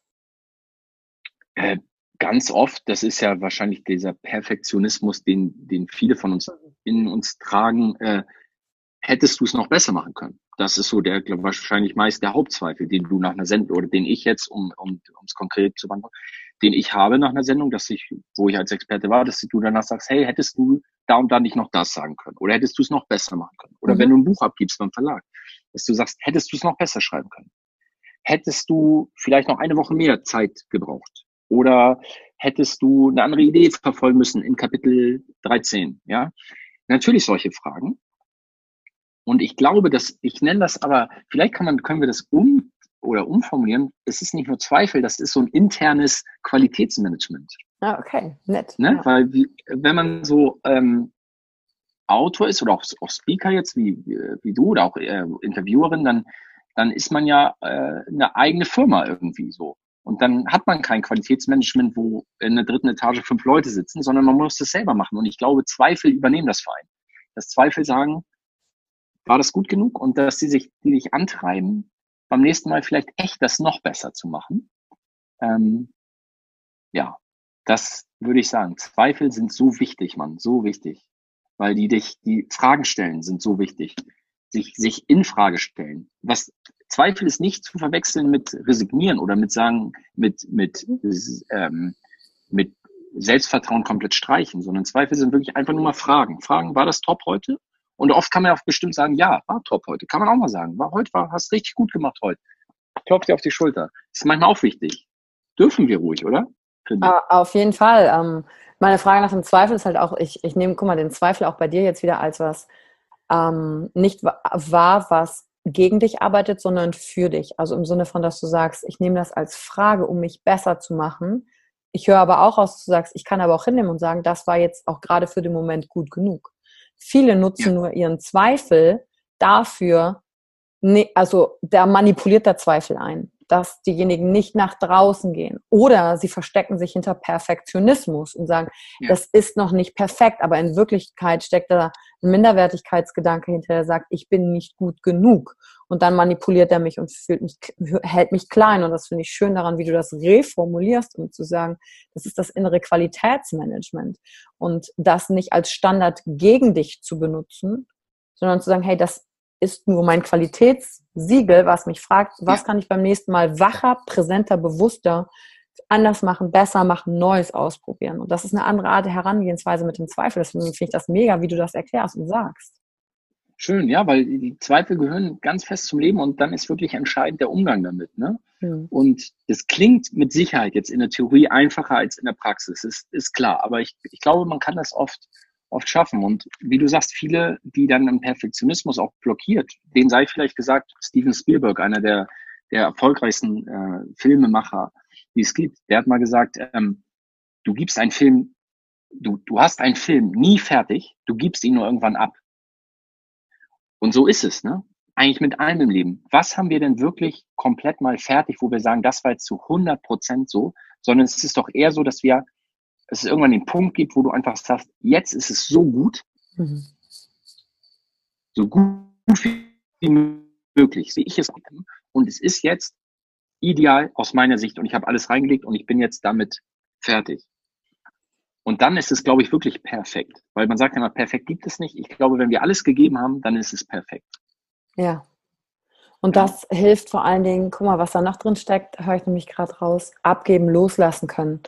Äh, ganz oft, das ist ja wahrscheinlich dieser Perfektionismus, den, den viele von uns in uns tragen, äh, hättest du es noch besser machen können. Das ist so der, glaub, wahrscheinlich meist der Hauptzweifel, den du nach einer Sendung oder den ich jetzt, um um es konkret zu beantworten, den ich habe nach einer Sendung, dass ich, wo ich als Experte war, dass du danach sagst, hey, hättest du da und da nicht noch das sagen können? Oder hättest du es noch besser machen können? Oder mhm. wenn du ein Buch abgibst beim Verlag, dass du sagst, hättest du es noch besser schreiben können? Hättest du vielleicht noch eine Woche mehr Zeit gebraucht? Oder hättest du eine andere Idee verfolgen müssen in Kapitel 13? Ja, natürlich solche Fragen. Und ich glaube, dass ich nenne das aber, vielleicht kann man, können wir das um oder umformulieren. Es ist nicht nur Zweifel, das ist so ein internes Qualitätsmanagement. Ah, okay, nett. Ne? Ja. Weil wie, wenn man so ähm, Autor ist oder auch, auch Speaker jetzt wie, wie du oder auch äh, Interviewerin, dann, dann ist man ja äh, eine eigene Firma irgendwie so. Und dann hat man kein Qualitätsmanagement, wo in der dritten Etage fünf Leute sitzen, sondern man muss das selber machen. Und ich glaube, Zweifel übernehmen das Verein. Dass Zweifel sagen, war das gut genug? Und dass sie sich, die dich antreiben, beim nächsten Mal vielleicht echt das noch besser zu machen. Ähm, ja, das würde ich sagen. Zweifel sind so wichtig, Mann, so wichtig. Weil die dich, die Fragen stellen sind so wichtig. Sich, sich in Frage stellen. Was Zweifel ist nicht zu verwechseln mit resignieren oder mit sagen, mit, mit, ähm, mit Selbstvertrauen komplett streichen, sondern Zweifel sind wirklich einfach nur mal Fragen. Fragen, war das top heute? Und oft kann man auch bestimmt sagen, ja, war top heute. Kann man auch mal sagen. War heute war, hast richtig gut gemacht heute. Klopf dir auf die Schulter. Ist manchmal auch wichtig. Dürfen wir ruhig, oder? Ah, auf jeden Fall. Ähm, meine Frage nach dem Zweifel ist halt auch, ich, ich nehme, guck mal, den Zweifel auch bei dir jetzt wieder als was ähm, nicht wahr, was gegen dich arbeitet, sondern für dich. Also im Sinne von, dass du sagst, ich nehme das als Frage, um mich besser zu machen. Ich höre aber auch aus, dass du sagst, ich kann aber auch hinnehmen und sagen, das war jetzt auch gerade für den Moment gut genug. Viele nutzen ja. nur ihren Zweifel dafür, ne, also da manipuliert der Zweifel ein dass diejenigen nicht nach draußen gehen. Oder sie verstecken sich hinter Perfektionismus und sagen, ja. das ist noch nicht perfekt, aber in Wirklichkeit steckt da ein Minderwertigkeitsgedanke hinter, der sagt, ich bin nicht gut genug. Und dann manipuliert er mich und fühlt mich, hält mich klein. Und das finde ich schön daran, wie du das reformulierst, um zu sagen, das ist das innere Qualitätsmanagement. Und das nicht als Standard gegen dich zu benutzen, sondern zu sagen, hey, das ist nur mein Qualitätssiegel, was mich fragt, was kann ich beim nächsten Mal wacher, präsenter, bewusster anders machen, besser machen, Neues ausprobieren. Und das ist eine andere Art der Herangehensweise mit dem Zweifel. Deswegen finde ich das mega, wie du das erklärst und sagst. schön, ja, weil die Zweifel gehören ganz fest zum Leben und dann ist wirklich entscheidend der Umgang damit. Ne? Mhm. Und das klingt mit Sicherheit jetzt in der Theorie einfacher als in der Praxis, ist, ist klar. Aber ich, ich glaube, man kann das oft, oft schaffen. Und wie du sagst, viele, die dann im Perfektionismus auch blockiert, denen sei vielleicht gesagt, Steven Spielberg, einer der, der erfolgreichsten äh, Filmemacher, die es gibt, der hat mal gesagt, ähm, du gibst einen Film, du, du hast einen Film nie fertig, du gibst ihn nur irgendwann ab. Und so ist es, ne? Eigentlich mit allem im Leben. Was haben wir denn wirklich komplett mal fertig, wo wir sagen, das war jetzt zu 100 Prozent so, sondern es ist doch eher so, dass wir, es irgendwann den Punkt gibt, wo du einfach sagst, jetzt ist es so gut, mhm. so gut wie möglich, sehe ich es. Und es ist jetzt ideal aus meiner Sicht und ich habe alles reingelegt und ich bin jetzt damit fertig. Und dann ist es, glaube ich, wirklich perfekt. Weil man sagt ja immer, perfekt gibt es nicht. Ich glaube, wenn wir alles gegeben haben, dann ist es perfekt. Ja. Und das hilft vor allen Dingen, guck mal, was da noch drin steckt, höre ich nämlich gerade raus, abgeben, loslassen können.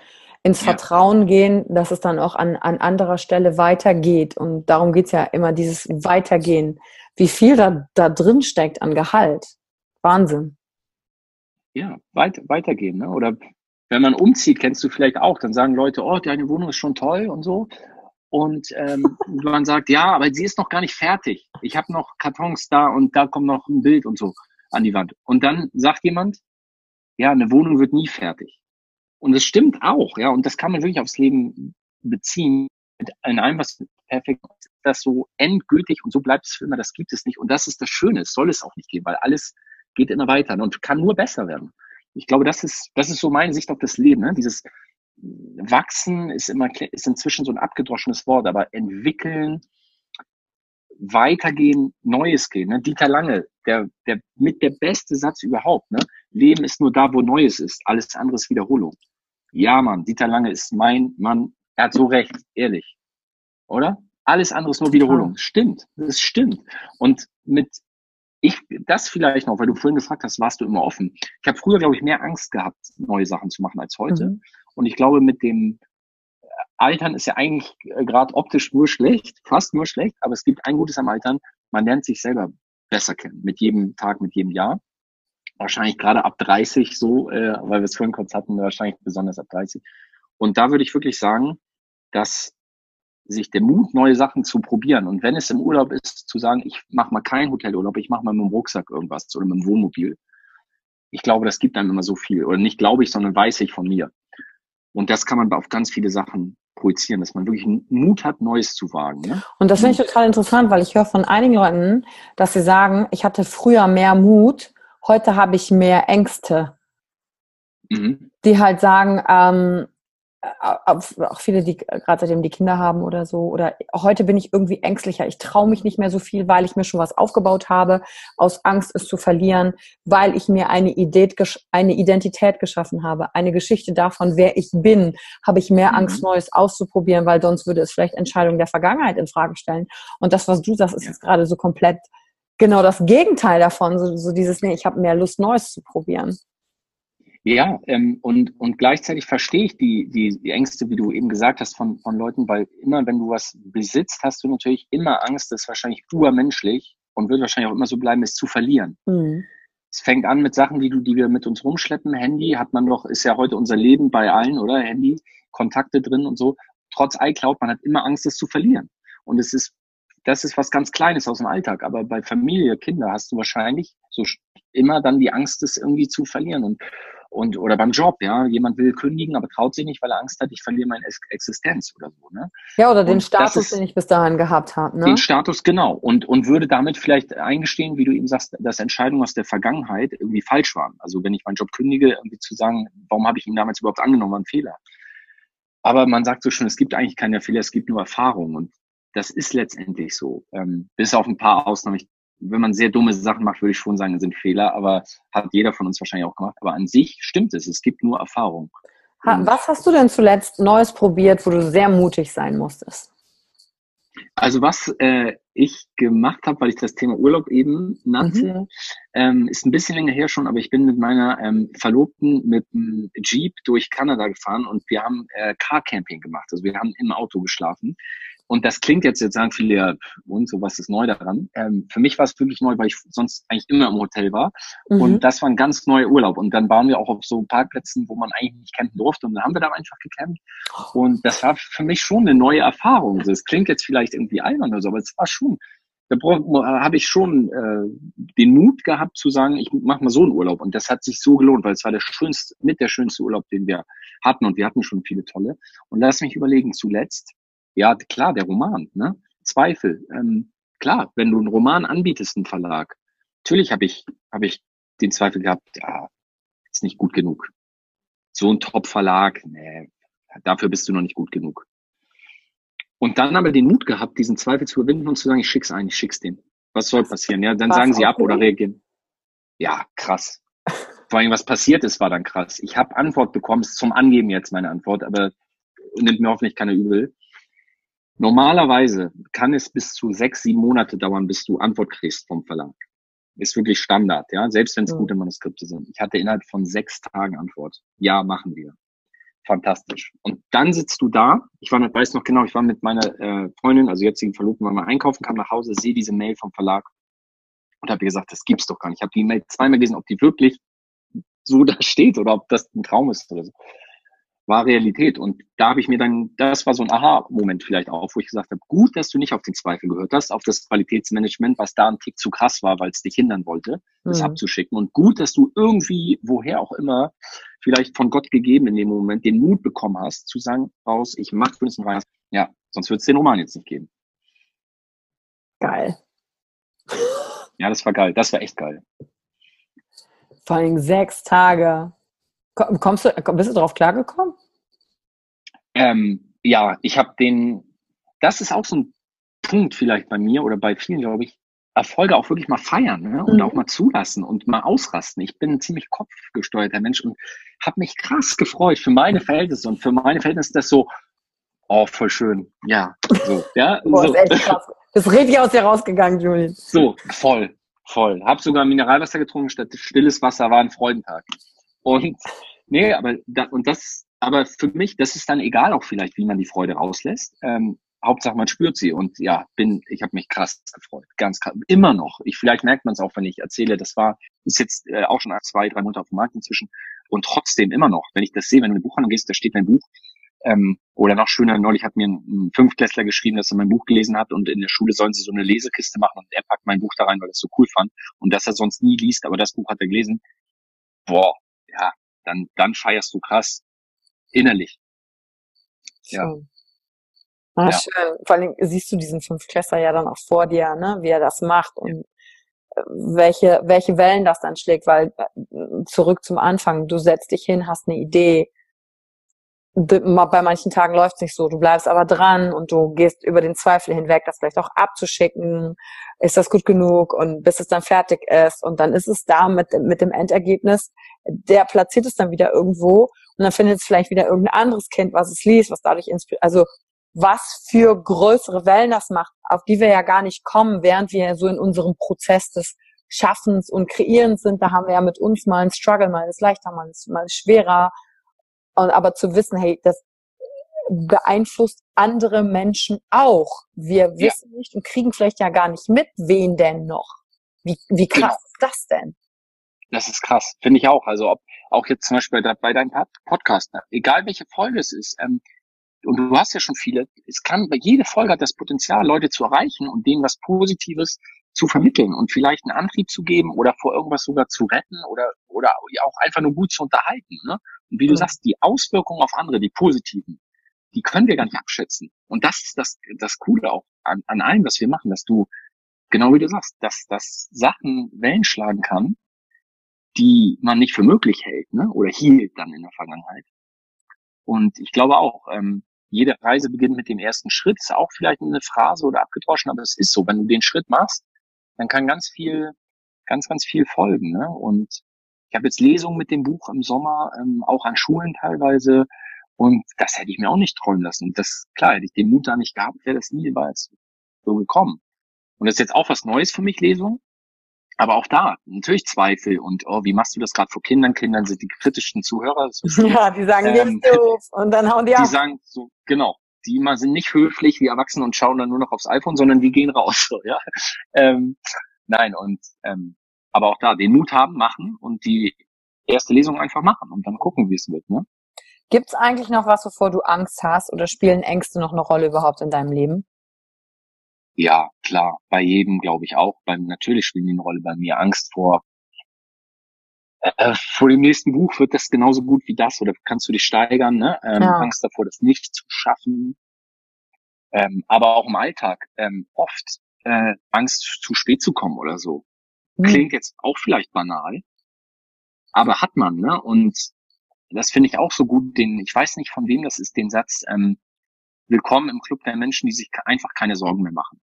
Ins. Vertrauen gehen, dass es dann auch an, an anderer Stelle weitergeht. Und darum geht es ja immer, dieses Weitergehen. Wie viel da, da drin steckt an Gehalt. Wahnsinn. Ja, weit, weitergehen. Ne? Oder wenn man umzieht, kennst du vielleicht auch, dann sagen Leute, oh, deine Wohnung ist schon toll und so. Und ähm, man sagt, ja, aber sie ist noch gar nicht fertig. Ich habe noch Kartons da und da kommt noch ein Bild und so an die Wand. Und dann sagt jemand, ja, eine Wohnung wird nie fertig. Und es stimmt auch, ja, und das kann man wirklich aufs Leben beziehen. In allem, was perfekt ist, das so endgültig und so bleibt es für immer, das gibt es nicht. Und das ist das Schöne, es soll es auch nicht geben, weil alles geht immer weiter und kann nur besser werden ich glaube, das ist, das ist so meine Sicht auf das Leben. Ne? Dieses Wachsen ist immer, ist inzwischen so ein abgedroschenes Wort, aber entwickeln, weitergehen, Neues gehen. Ne? Dieter Lange, der, der mit der beste Satz überhaupt. Ne? Leben ist nur da, wo Neues ist. Alles andere ist Wiederholung. Ja, Mann, Dieter Lange ist mein Mann. Er hat so recht, ehrlich. Oder? Alles andere ist nur Wiederholung. Stimmt, das stimmt. Und mit ich, das vielleicht noch, weil du vorhin gefragt hast, warst du immer offen. Ich habe früher, glaube ich, mehr Angst gehabt, neue Sachen zu machen als heute. Mhm. Und ich glaube, mit dem Altern ist ja eigentlich äh, gerade optisch nur schlecht, fast nur schlecht, aber es gibt ein Gutes am Altern, man lernt sich selber besser kennen, mit jedem Tag, mit jedem Jahr. Wahrscheinlich gerade ab 30 so, äh, weil wir es vorhin kurz hatten, wahrscheinlich besonders ab 30. Und da würde ich wirklich sagen, dass sich der Mut, neue Sachen zu probieren. Und wenn es im Urlaub ist, zu sagen, ich mache mal keinen Hotelurlaub, ich mache mal mit dem Rucksack irgendwas oder mit dem Wohnmobil. Ich glaube, das gibt einem immer so viel. Oder nicht glaube ich, sondern weiß ich von mir. Und das kann man auf ganz viele Sachen projizieren, dass man wirklich Mut hat, Neues zu wagen. Ne? Und das finde ich total interessant, weil ich höre von einigen Leuten, dass sie sagen, ich hatte früher mehr Mut, heute habe ich mehr Ängste. Mhm. Die halt sagen, ähm, auch viele, die gerade seitdem die Kinder haben oder so, oder heute bin ich irgendwie ängstlicher. Ich traue mich nicht mehr so viel, weil ich mir schon was aufgebaut habe, aus Angst, es zu verlieren, weil ich mir eine, Idee, eine Identität geschaffen habe, eine Geschichte davon, wer ich bin, habe ich mehr Angst, mhm. Neues auszuprobieren, weil sonst würde es vielleicht Entscheidungen der Vergangenheit in Frage stellen. Und das, was du sagst, ist jetzt gerade so komplett genau das Gegenteil davon, so, so dieses, nee, ich habe mehr Lust, Neues zu probieren. Ja, ähm, und, und gleichzeitig verstehe ich die, die, die Ängste, wie du eben gesagt hast, von, von Leuten, weil immer, wenn du was besitzt, hast du natürlich immer Angst, das ist wahrscheinlich urmenschlich und wird wahrscheinlich auch immer so bleiben, es zu verlieren. Mhm. Es fängt an mit Sachen, die du, die wir mit uns rumschleppen. Handy hat man doch, ist ja heute unser Leben bei allen, oder? Handy, Kontakte drin und so. Trotz iCloud, man hat immer Angst, es zu verlieren. Und es ist, das ist was ganz Kleines aus dem Alltag. Aber bei Familie, Kinder hast du wahrscheinlich so immer dann die Angst, es irgendwie zu verlieren. Und und, oder beim Job, ja. Jemand will kündigen, aber traut sich nicht, weil er Angst hat, ich verliere meine Existenz oder so, ne? Ja, oder den Status, ist, den ich bis dahin gehabt habe, ne? Den Status, genau. Und, und würde damit vielleicht eingestehen, wie du eben sagst, dass Entscheidungen aus der Vergangenheit irgendwie falsch waren. Also wenn ich meinen Job kündige, irgendwie zu sagen, warum habe ich ihn damals überhaupt angenommen, war ein Fehler. Aber man sagt so schon, es gibt eigentlich keine Fehler, es gibt nur Erfahrungen. Und das ist letztendlich so. Ähm, bis auf ein paar Ausnahmen. Ich wenn man sehr dumme Sachen macht, würde ich schon sagen, sind Fehler, aber hat jeder von uns wahrscheinlich auch gemacht. Aber an sich stimmt es, es gibt nur Erfahrung. Was hast du denn zuletzt Neues probiert, wo du sehr mutig sein musstest? Also was äh, ich gemacht habe, weil ich das Thema Urlaub eben nannte, mhm. Ähm, ist ein bisschen länger her schon, aber ich bin mit meiner ähm, Verlobten mit einem Jeep durch Kanada gefahren und wir haben äh, Car-Camping gemacht. Also wir haben im Auto geschlafen. Und das klingt jetzt, jetzt sagen viele, ja, und so, was ist neu daran? Ähm, für mich war es wirklich neu, weil ich sonst eigentlich immer im Hotel war. Mhm. Und das war ein ganz neuer Urlaub. Und dann waren wir auch auf so Parkplätzen, wo man eigentlich nicht campen durfte. Und dann haben wir da einfach gecampt. Und das war für mich schon eine neue Erfahrung. Das klingt jetzt vielleicht irgendwie albern oder so, aber es war schon, da habe ich schon äh, den Mut gehabt zu sagen, ich mache mal so einen Urlaub. Und das hat sich so gelohnt, weil es war der schönste, mit der schönste Urlaub, den wir hatten. Und wir hatten schon viele tolle. Und lass mich überlegen, zuletzt, ja, klar, der Roman, ne? Zweifel. Ähm, klar, wenn du einen Roman anbietest, einen Verlag, natürlich habe ich, habe ich den Zweifel gehabt, ja, ist nicht gut genug. So ein Top-Verlag, nee, dafür bist du noch nicht gut genug. Und dann aber den Mut gehabt, diesen Zweifel zu überwinden und zu sagen, ich schick's ein, ich schick's dem. Was soll passieren? Ja, dann sagen sie ab oder reagieren. Ja, krass. Vor allem, was passiert ist, war dann krass. Ich habe Antwort bekommen, ist zum Angeben jetzt meine Antwort, aber nimmt mir hoffentlich keiner übel. Normalerweise kann es bis zu sechs, sieben Monate dauern, bis du Antwort kriegst vom Verlag. Ist wirklich Standard, ja, selbst wenn es ja. gute Manuskripte sind. Ich hatte innerhalb von sechs Tagen Antwort. Ja, machen wir. Fantastisch. Und dann sitzt du da. Ich war, weiß noch genau, ich war mit meiner äh, Freundin, also jetzigen Verlobten, mal einkaufen, kam nach Hause, sehe diese Mail vom Verlag und habe gesagt, das gibt's doch gar nicht. Ich habe die Mail zweimal gelesen, ob die wirklich so da steht oder ob das ein Traum ist oder so war Realität. Und da habe ich mir dann, das war so ein Aha-Moment vielleicht auch, wo ich gesagt habe, gut, dass du nicht auf den Zweifel gehört hast, auf das Qualitätsmanagement, was da ein Tick zu krass war, weil es dich hindern wollte, das mhm. abzuschicken. Und gut, dass du irgendwie, woher auch immer, vielleicht von Gott gegeben in dem Moment, den Mut bekommen hast, zu sagen, raus, ich mach Princeton Reis. Ja, sonst wird es den Roman jetzt nicht geben. Geil. Ja, das war geil. Das war echt geil. Vor allem sechs Tage. Kommst du, bist du darauf klargekommen? Ähm, ja, ich habe den, das ist auch so ein Punkt vielleicht bei mir oder bei vielen, glaube ich, Erfolge auch wirklich mal feiern ne? und mhm. auch mal zulassen und mal ausrasten. Ich bin ein ziemlich kopfgesteuerter Mensch und habe mich krass gefreut für meine Verhältnisse und für meine Verhältnisse ist das so, oh, voll schön. Ja, so, ja. Boah, so. Ist echt krass. Das ist richtig aus dir rausgegangen, Julian. So, voll, voll. Hab sogar Mineralwasser getrunken statt stilles Wasser, war ein Freudentag. Und nee, aber da, und das, aber für mich, das ist dann egal auch vielleicht, wie man die Freude rauslässt. Ähm, Hauptsache man spürt sie und ja, bin, ich habe mich krass gefreut, ganz krass, immer noch. Ich vielleicht merkt man es auch, wenn ich erzähle. Das war ist jetzt äh, auch schon zwei, drei Monate auf dem Markt inzwischen und trotzdem immer noch, wenn ich das sehe, wenn du in ein Buchhandlung gehst, da steht mein Buch. Ähm, oder noch schöner, neulich hat mir ein, ein Fünftklässler geschrieben, dass er mein Buch gelesen hat und in der Schule sollen sie so eine Lesekiste machen und er packt mein Buch da rein, weil er es so cool fand und dass er sonst nie liest, aber das Buch hat er gelesen. Boah, ja, dann, dann feierst du krass innerlich. Ja. Ah, ja. schön. Vor allem siehst du diesen Fünftklässler ja dann auch vor dir, ne, wie er das macht und ja. welche, welche Wellen das dann schlägt, weil äh, zurück zum Anfang, du setzt dich hin, hast eine Idee, bei manchen Tagen läuft es nicht so, du bleibst aber dran und du gehst über den Zweifel hinweg, das vielleicht auch abzuschicken, ist das gut genug und bis es dann fertig ist und dann ist es da mit, mit dem Endergebnis, der platziert es dann wieder irgendwo und dann findet es vielleicht wieder irgendein anderes Kind, was es liest, was dadurch inspiriert, also was für größere Wellen das macht, auf die wir ja gar nicht kommen, während wir so in unserem Prozess des Schaffens und Kreierens sind, da haben wir ja mit uns mal einen Struggle, mal ist leichter, mal ist, mal ist schwerer, und aber zu wissen, hey, das beeinflusst andere Menschen auch. Wir wissen ja. nicht und kriegen vielleicht ja gar nicht mit, wen denn noch. Wie, wie krass genau. ist das denn? Das ist krass, finde ich auch. Also ob auch jetzt zum Beispiel bei, bei deinem Podcast, ne? egal welche Folge es ist, ähm, und du hast ja schon viele, es kann, jede Folge hat das Potenzial, Leute zu erreichen und denen was Positives zu vermitteln und vielleicht einen Antrieb zu geben oder vor irgendwas sogar zu retten oder, oder auch einfach nur gut zu unterhalten. Ne? Und wie du sagst, die Auswirkungen auf andere, die positiven, die können wir gar nicht abschätzen. Und das ist das, das Coole auch an, an allem, was wir machen, dass du, genau wie du sagst, dass, dass Sachen Wellen schlagen kann, die man nicht für möglich hält, ne? oder hielt dann in der Vergangenheit. Und ich glaube auch, ähm, jede Reise beginnt mit dem ersten Schritt, ist auch vielleicht eine Phrase oder abgedroschen, aber es ist so, wenn du den Schritt machst, dann kann ganz viel, ganz, ganz viel folgen. Ne? Und ich habe jetzt Lesungen mit dem Buch im Sommer, ähm, auch an Schulen teilweise. Und das hätte ich mir auch nicht träumen lassen. Das, klar, hätte ich den Mut da nicht gehabt, wäre das nie jeweils so gekommen. Und das ist jetzt auch was Neues für mich, Lesung. Aber auch da, natürlich Zweifel und oh, wie machst du das gerade vor Kindern? Kindern sind die kritischsten Zuhörer. Ja, die sagen, ähm, doof und dann hauen die ab. Die sagen so, genau, die immer sind nicht höflich wie Erwachsene und schauen dann nur noch aufs iPhone, sondern die gehen raus. So, ja? ähm, nein, und ähm, aber auch da den Mut haben, machen und die erste Lesung einfach machen und dann gucken, wie es wird. Ne? Gibt es eigentlich noch was, wovor du Angst hast oder spielen Ängste noch eine Rolle überhaupt in deinem Leben? Ja, klar, bei jedem glaube ich auch. Beim, natürlich spielen die eine Rolle bei mir. Angst vor äh, vor dem nächsten Buch wird das genauso gut wie das oder kannst du dich steigern, ne? Ähm, ja. Angst davor, das nicht zu schaffen. Ähm, aber auch im Alltag ähm, oft äh, Angst, zu spät zu kommen oder so. Mhm. Klingt jetzt auch vielleicht banal, aber hat man, ne? Und das finde ich auch so gut, den, ich weiß nicht von wem das ist, den Satz, ähm, willkommen im Club der Menschen, die sich einfach keine Sorgen mehr machen.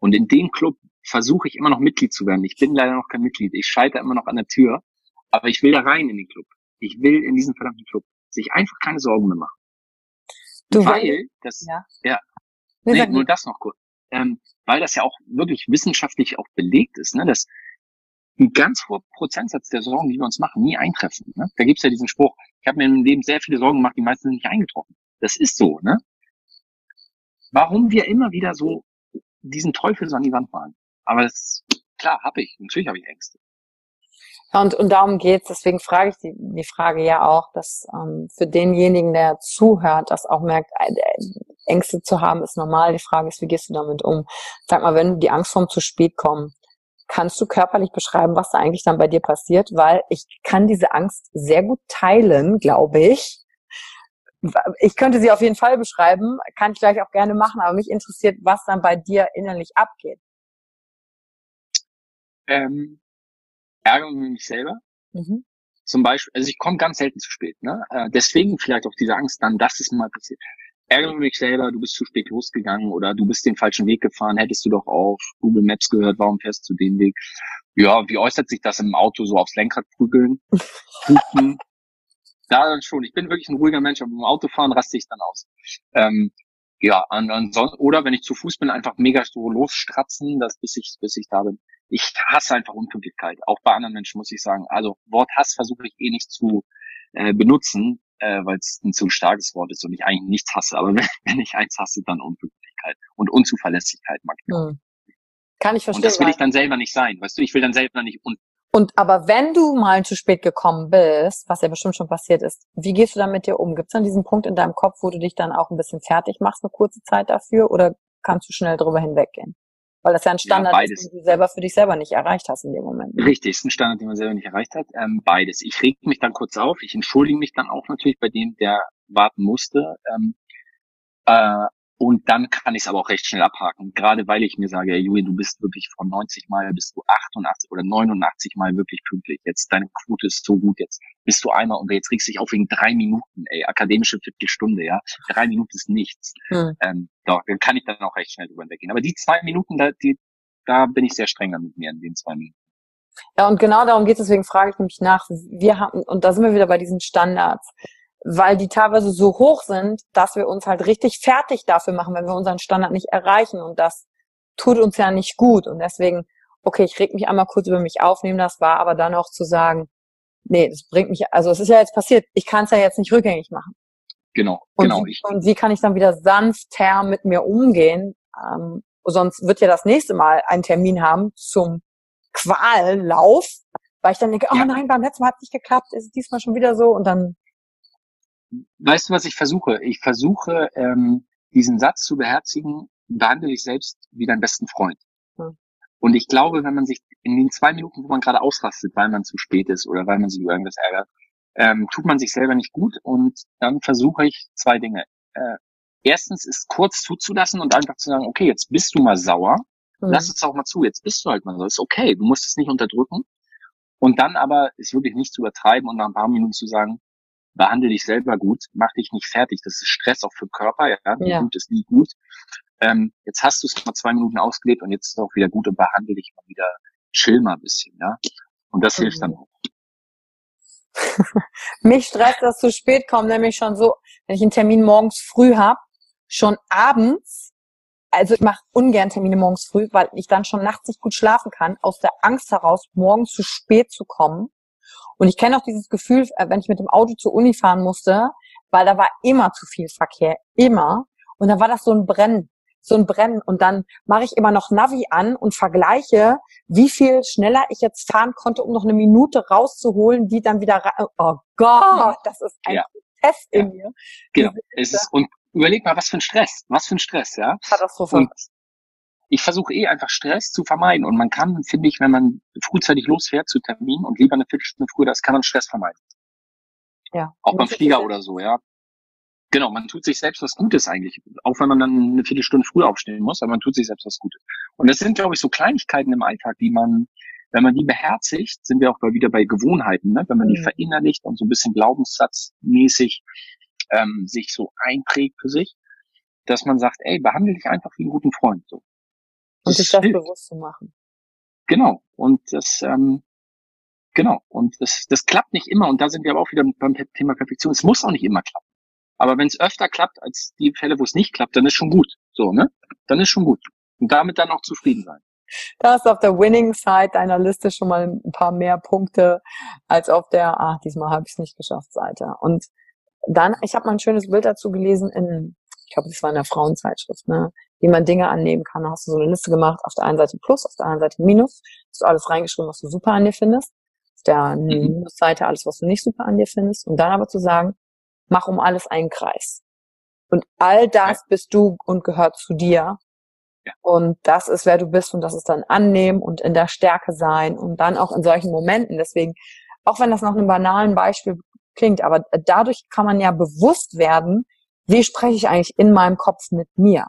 Und in dem Club versuche ich immer noch Mitglied zu werden. Ich bin leider noch kein Mitglied. Ich scheitere immer noch an der Tür. Aber ich will da rein in den Club. Ich will in diesen verdammten Club sich einfach keine Sorgen mehr machen. Du weil das, ja, ja nee, nur das noch kurz. Ähm, weil das ja auch wirklich wissenschaftlich auch belegt ist, ne, dass ein ganz hoher Prozentsatz der Sorgen, die wir uns machen, nie eintreffen. Ne? Da gibt's ja diesen Spruch, ich habe mir im Leben sehr viele Sorgen gemacht, die meisten sind nicht eingetroffen. Das ist so, ne? Warum wir immer wieder so diesen Teufel so an die Wand malen. Aber das, klar, habe ich. Natürlich habe ich Ängste. Und, und darum geht's. Deswegen frage ich die, die Frage ja auch, dass ähm, für denjenigen, der zuhört, das auch merkt, äh, Ängste zu haben, ist normal. Die Frage ist, wie gehst du damit um? Sag mal, wenn die Angst vorm zu spät kommen, kannst du körperlich beschreiben, was da eigentlich dann bei dir passiert? Weil ich kann diese Angst sehr gut teilen, glaube ich. Ich könnte sie auf jeden Fall beschreiben, kann ich gleich auch gerne machen, aber mich interessiert, was dann bei dir innerlich abgeht. Ähm, ärgere mich selber. Mhm. Zum Beispiel, also ich komme ganz selten zu spät. Ne? Äh, deswegen vielleicht auch diese Angst dann, dass es mal passiert. Ärgere mich selber, du bist zu spät losgegangen oder du bist den falschen Weg gefahren, hättest du doch auf Google Maps gehört, warum fährst du den Weg? Ja, wie äußert sich das im Auto so aufs Lenkrad prügeln? Hupen? Da dann schon. Ich bin wirklich ein ruhiger Mensch, aber im Autofahren raste ich dann aus. Ähm, ja, ansonsten, oder wenn ich zu Fuß bin, einfach mega so losstratzen, dass bis ich, bis ich da bin ich hasse einfach Unpünktlichkeit. Auch bei anderen Menschen muss ich sagen. Also Wort Hass versuche ich eh nicht zu äh, benutzen, äh, weil es ein zu starkes Wort ist und ich eigentlich nichts hasse. Aber wenn, wenn ich eins hasse, dann Unpünktlichkeit und Unzuverlässigkeit manchmal. Hm. Kann ich verstehen. Und das will ich dann selber nicht sein. Weißt du, ich will dann selber nicht un und aber wenn du mal zu spät gekommen bist, was ja bestimmt schon passiert ist, wie gehst du dann mit dir um? Gibt es dann diesen Punkt in deinem Kopf, wo du dich dann auch ein bisschen fertig machst, eine kurze Zeit dafür, oder kannst du schnell drüber hinweggehen? Weil das ja ein Standard ja, ist, den du selber für dich selber nicht erreicht hast in dem Moment. Richtig, ist ein Standard, den man selber nicht erreicht hat. Ähm, beides. Ich reg mich dann kurz auf. Ich entschuldige mich dann auch natürlich bei dem, der warten musste. Ähm, äh, und dann kann ich es aber auch recht schnell abhaken. Gerade weil ich mir sage, hey, Julian, du bist wirklich von 90 Mal bist du 88 oder 89 Mal wirklich pünktlich. Jetzt deine Quote ist so gut. Jetzt bist du einmal und jetzt regst du dich auf wegen drei Minuten, ey, akademische Viertelstunde, ja. Drei Minuten ist nichts. Hm. Ähm, doch, dann kann ich dann auch recht schnell drüber weggehen. Aber die zwei Minuten, da, die, da bin ich sehr strenger mit mir in den zwei Minuten. Ja, und genau darum geht es, deswegen frage ich nämlich nach. Wir haben, und da sind wir wieder bei diesen Standards weil die teilweise so hoch sind, dass wir uns halt richtig fertig dafür machen, wenn wir unseren Standard nicht erreichen. Und das tut uns ja nicht gut. Und deswegen, okay, ich reg mich einmal kurz über mich auf, nehme das wahr, aber dann auch zu sagen, nee, das bringt mich, also es ist ja jetzt passiert, ich kann es ja jetzt nicht rückgängig machen. Genau, und genau. Wie, und wie kann ich dann wieder sanfter mit mir umgehen? Ähm, sonst wird ja das nächste Mal einen Termin haben zum Quallauf, weil ich dann denke, oh ja. nein, beim letzten Mal hat es nicht geklappt, ist es diesmal schon wieder so und dann weißt du, was ich versuche? Ich versuche, ähm, diesen Satz zu beherzigen, behandle dich selbst wie deinen besten Freund. Hm. Und ich glaube, wenn man sich in den zwei Minuten, wo man gerade ausrastet, weil man zu spät ist oder weil man sich über irgendwas ärgert, ähm, tut man sich selber nicht gut und dann versuche ich zwei Dinge. Äh, erstens ist kurz zuzulassen und einfach zu sagen, okay, jetzt bist du mal sauer, mhm. lass es auch mal zu, jetzt bist du halt mal so, ist okay, du musst es nicht unterdrücken. Und dann aber ist wirklich nicht zu übertreiben und nach ein paar Minuten zu sagen, behandle dich selber gut, mach dich nicht fertig. Das ist Stress auch für den Körper, ja. ja. Gut ist nie gut. Ähm, jetzt hast du es mal zwei Minuten ausgelebt und jetzt ist es auch wieder gut und behandle dich mal wieder, chill mal ein bisschen, ja. Und das mhm. hilft dann auch. Mich stresst das zu spät kommt, nämlich schon so, wenn ich einen Termin morgens früh habe, schon abends also ich mache ungern Termine morgens früh, weil ich dann schon nachts nicht gut schlafen kann, aus der Angst heraus, morgens zu spät zu kommen. Und ich kenne auch dieses Gefühl, äh, wenn ich mit dem Auto zur Uni fahren musste, weil da war immer zu viel Verkehr, immer. Und dann war das so ein Brennen, so ein Brennen. Und dann mache ich immer noch Navi an und vergleiche, wie viel schneller ich jetzt fahren konnte, um noch eine Minute rauszuholen, die dann wieder, oh Gott, das ist ein ja. Test in ja. mir. Genau. Es ist, und überleg mal, was für ein Stress, was für ein Stress, ja. Katastrophe. Ich versuche eh einfach Stress zu vermeiden. Und man kann, finde ich, wenn man frühzeitig losfährt zu Terminen und lieber eine Viertelstunde früher, das kann man Stress vermeiden. Ja. Auch beim Flieger oder so, ja. Genau, man tut sich selbst was Gutes eigentlich, auch wenn man dann eine Viertelstunde früher aufstehen muss, aber man tut sich selbst was Gutes. Und das sind, glaube ich, so Kleinigkeiten im Alltag, die man, wenn man die beherzigt, sind wir auch wieder bei Gewohnheiten, ne? wenn man mhm. die verinnerlicht und so ein bisschen glaubenssatzmäßig ähm, sich so einprägt für sich, dass man sagt, ey, behandle dich einfach wie einen guten Freund. So. Und sich das bewusst zu machen. Genau. Und das, ähm, genau. Und das, das klappt nicht immer. Und da sind wir aber auch wieder beim Thema Perfektion. Es muss auch nicht immer klappen. Aber wenn es öfter klappt als die Fälle, wo es nicht klappt, dann ist schon gut. So, ne? Dann ist schon gut. Und damit dann auch zufrieden sein. Da ist auf der Winning Side deiner Liste schon mal ein paar mehr Punkte als auf der, ah, diesmal habe ich es nicht geschafft, Seite. Und dann, ich habe mal ein schönes Bild dazu gelesen in, ich glaube, das war in der Frauenzeitschrift, ne? Wie man Dinge annehmen kann. Da hast du so eine Liste gemacht, auf der einen Seite Plus, auf der anderen Seite Minus. Hast du alles reingeschrieben, was du super an dir findest. Auf der mhm. Minusseite alles, was du nicht super an dir findest. Und dann aber zu sagen, mach um alles einen Kreis. Und all das bist du und gehört zu dir. Ja. Und das ist, wer du bist und das ist dann annehmen und in der Stärke sein und dann auch in solchen Momenten. Deswegen, auch wenn das noch einem banalen Beispiel klingt, aber dadurch kann man ja bewusst werden, wie spreche ich eigentlich in meinem Kopf mit mir?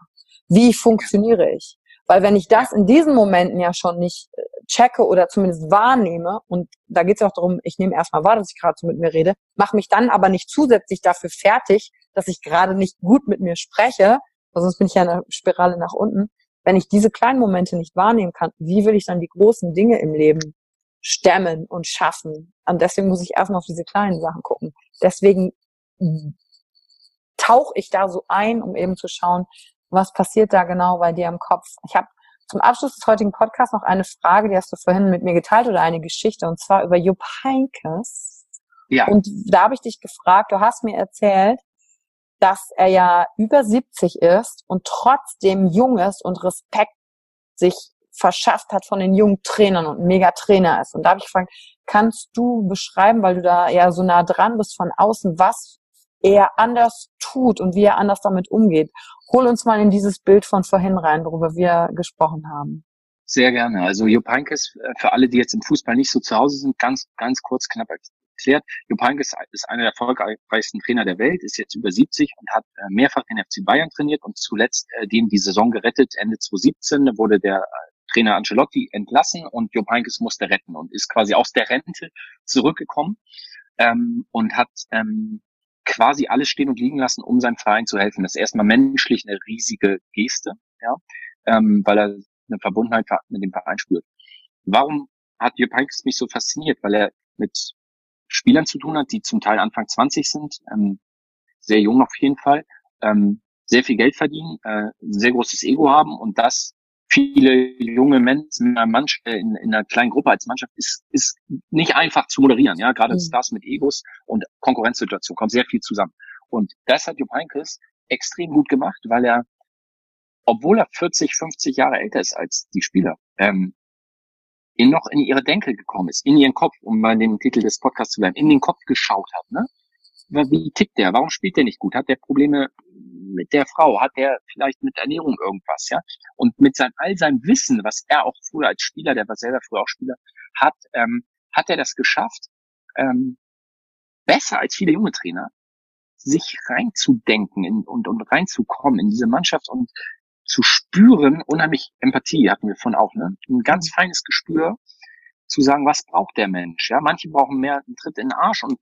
Wie funktioniere ich? Weil wenn ich das in diesen Momenten ja schon nicht äh, checke oder zumindest wahrnehme, und da geht es auch darum, ich nehme erstmal wahr, dass ich gerade so mit mir rede, mache mich dann aber nicht zusätzlich dafür fertig, dass ich gerade nicht gut mit mir spreche, weil sonst bin ich ja in einer Spirale nach unten. Wenn ich diese kleinen Momente nicht wahrnehmen kann, wie will ich dann die großen Dinge im Leben stemmen und schaffen. Und deswegen muss ich erstmal auf diese kleinen Sachen gucken. Deswegen tauche ich da so ein, um eben zu schauen, was passiert da genau bei dir im Kopf. Ich habe zum Abschluss des heutigen Podcasts noch eine Frage, die hast du vorhin mit mir geteilt oder eine Geschichte, und zwar über Jupp Heinkes. Ja. Und da habe ich dich gefragt, du hast mir erzählt, dass er ja über 70 ist und trotzdem jung ist und Respekt sich verschafft hat von den jungen Trainern und mega Trainer ist. Und da habe ich gefragt, kannst du beschreiben, weil du da ja so nah dran bist von außen, was er anders tut und wie er anders damit umgeht. Hol uns mal in dieses Bild von vorhin rein, worüber wir gesprochen haben. Sehr gerne. Also Jupp Heynckes, äh, für alle, die jetzt im Fußball nicht so zu Hause sind, ganz, ganz kurz, knapp erklärt. Jupp Heynckes ist einer der erfolgreichsten Trainer der Welt, ist jetzt über 70 und hat äh, mehrfach den FC Bayern trainiert und zuletzt äh, dem die Saison gerettet. Ende 2017 wurde der Trainer Ancelotti entlassen und Jupp Heynckes musste retten und ist quasi aus der Rente zurückgekommen ähm, und hat ähm, quasi alles stehen und liegen lassen, um seinem Verein zu helfen. Das ist erstmal menschlich eine riesige Geste, ja, ähm, weil er eine Verbundenheit mit dem Verein spürt. Warum hat Jupp Heynckes mich so fasziniert? Weil er mit Spielern zu tun hat, die zum Teil Anfang 20 sind, ähm, sehr jung auf jeden Fall, ähm, sehr viel Geld verdienen, äh, sehr großes Ego haben und das viele junge Menschen in einer, Mannschaft, äh, in, in einer kleinen Gruppe als Mannschaft ist, ist nicht einfach zu moderieren. Ja, gerade mhm. Stars mit Egos und Konkurrenzsituation kommt sehr viel zusammen. Und das hat Jupp Heynckes extrem gut gemacht, weil er, obwohl er 40, 50 Jahre älter ist als die Spieler, ähm, noch in ihre Denke gekommen ist, in ihren Kopf, um mal den Titel des Podcasts zu bleiben, in den Kopf geschaut hat. Ne? Wie tickt der? Warum spielt der nicht gut? Hat der Probleme mit der Frau? Hat er vielleicht mit Ernährung irgendwas, ja? Und mit seinem, all seinem Wissen, was er auch früher als Spieler, der war selber früher auch Spieler, hat, ähm, hat er das geschafft, ähm, besser als viele junge Trainer, sich reinzudenken in, und, und reinzukommen in diese Mannschaft und zu spüren, unheimlich Empathie hatten wir von auch, ne? Ein ganz mhm. feines Gespür, zu sagen, was braucht der Mensch? Ja, manche brauchen mehr einen Tritt in den Arsch und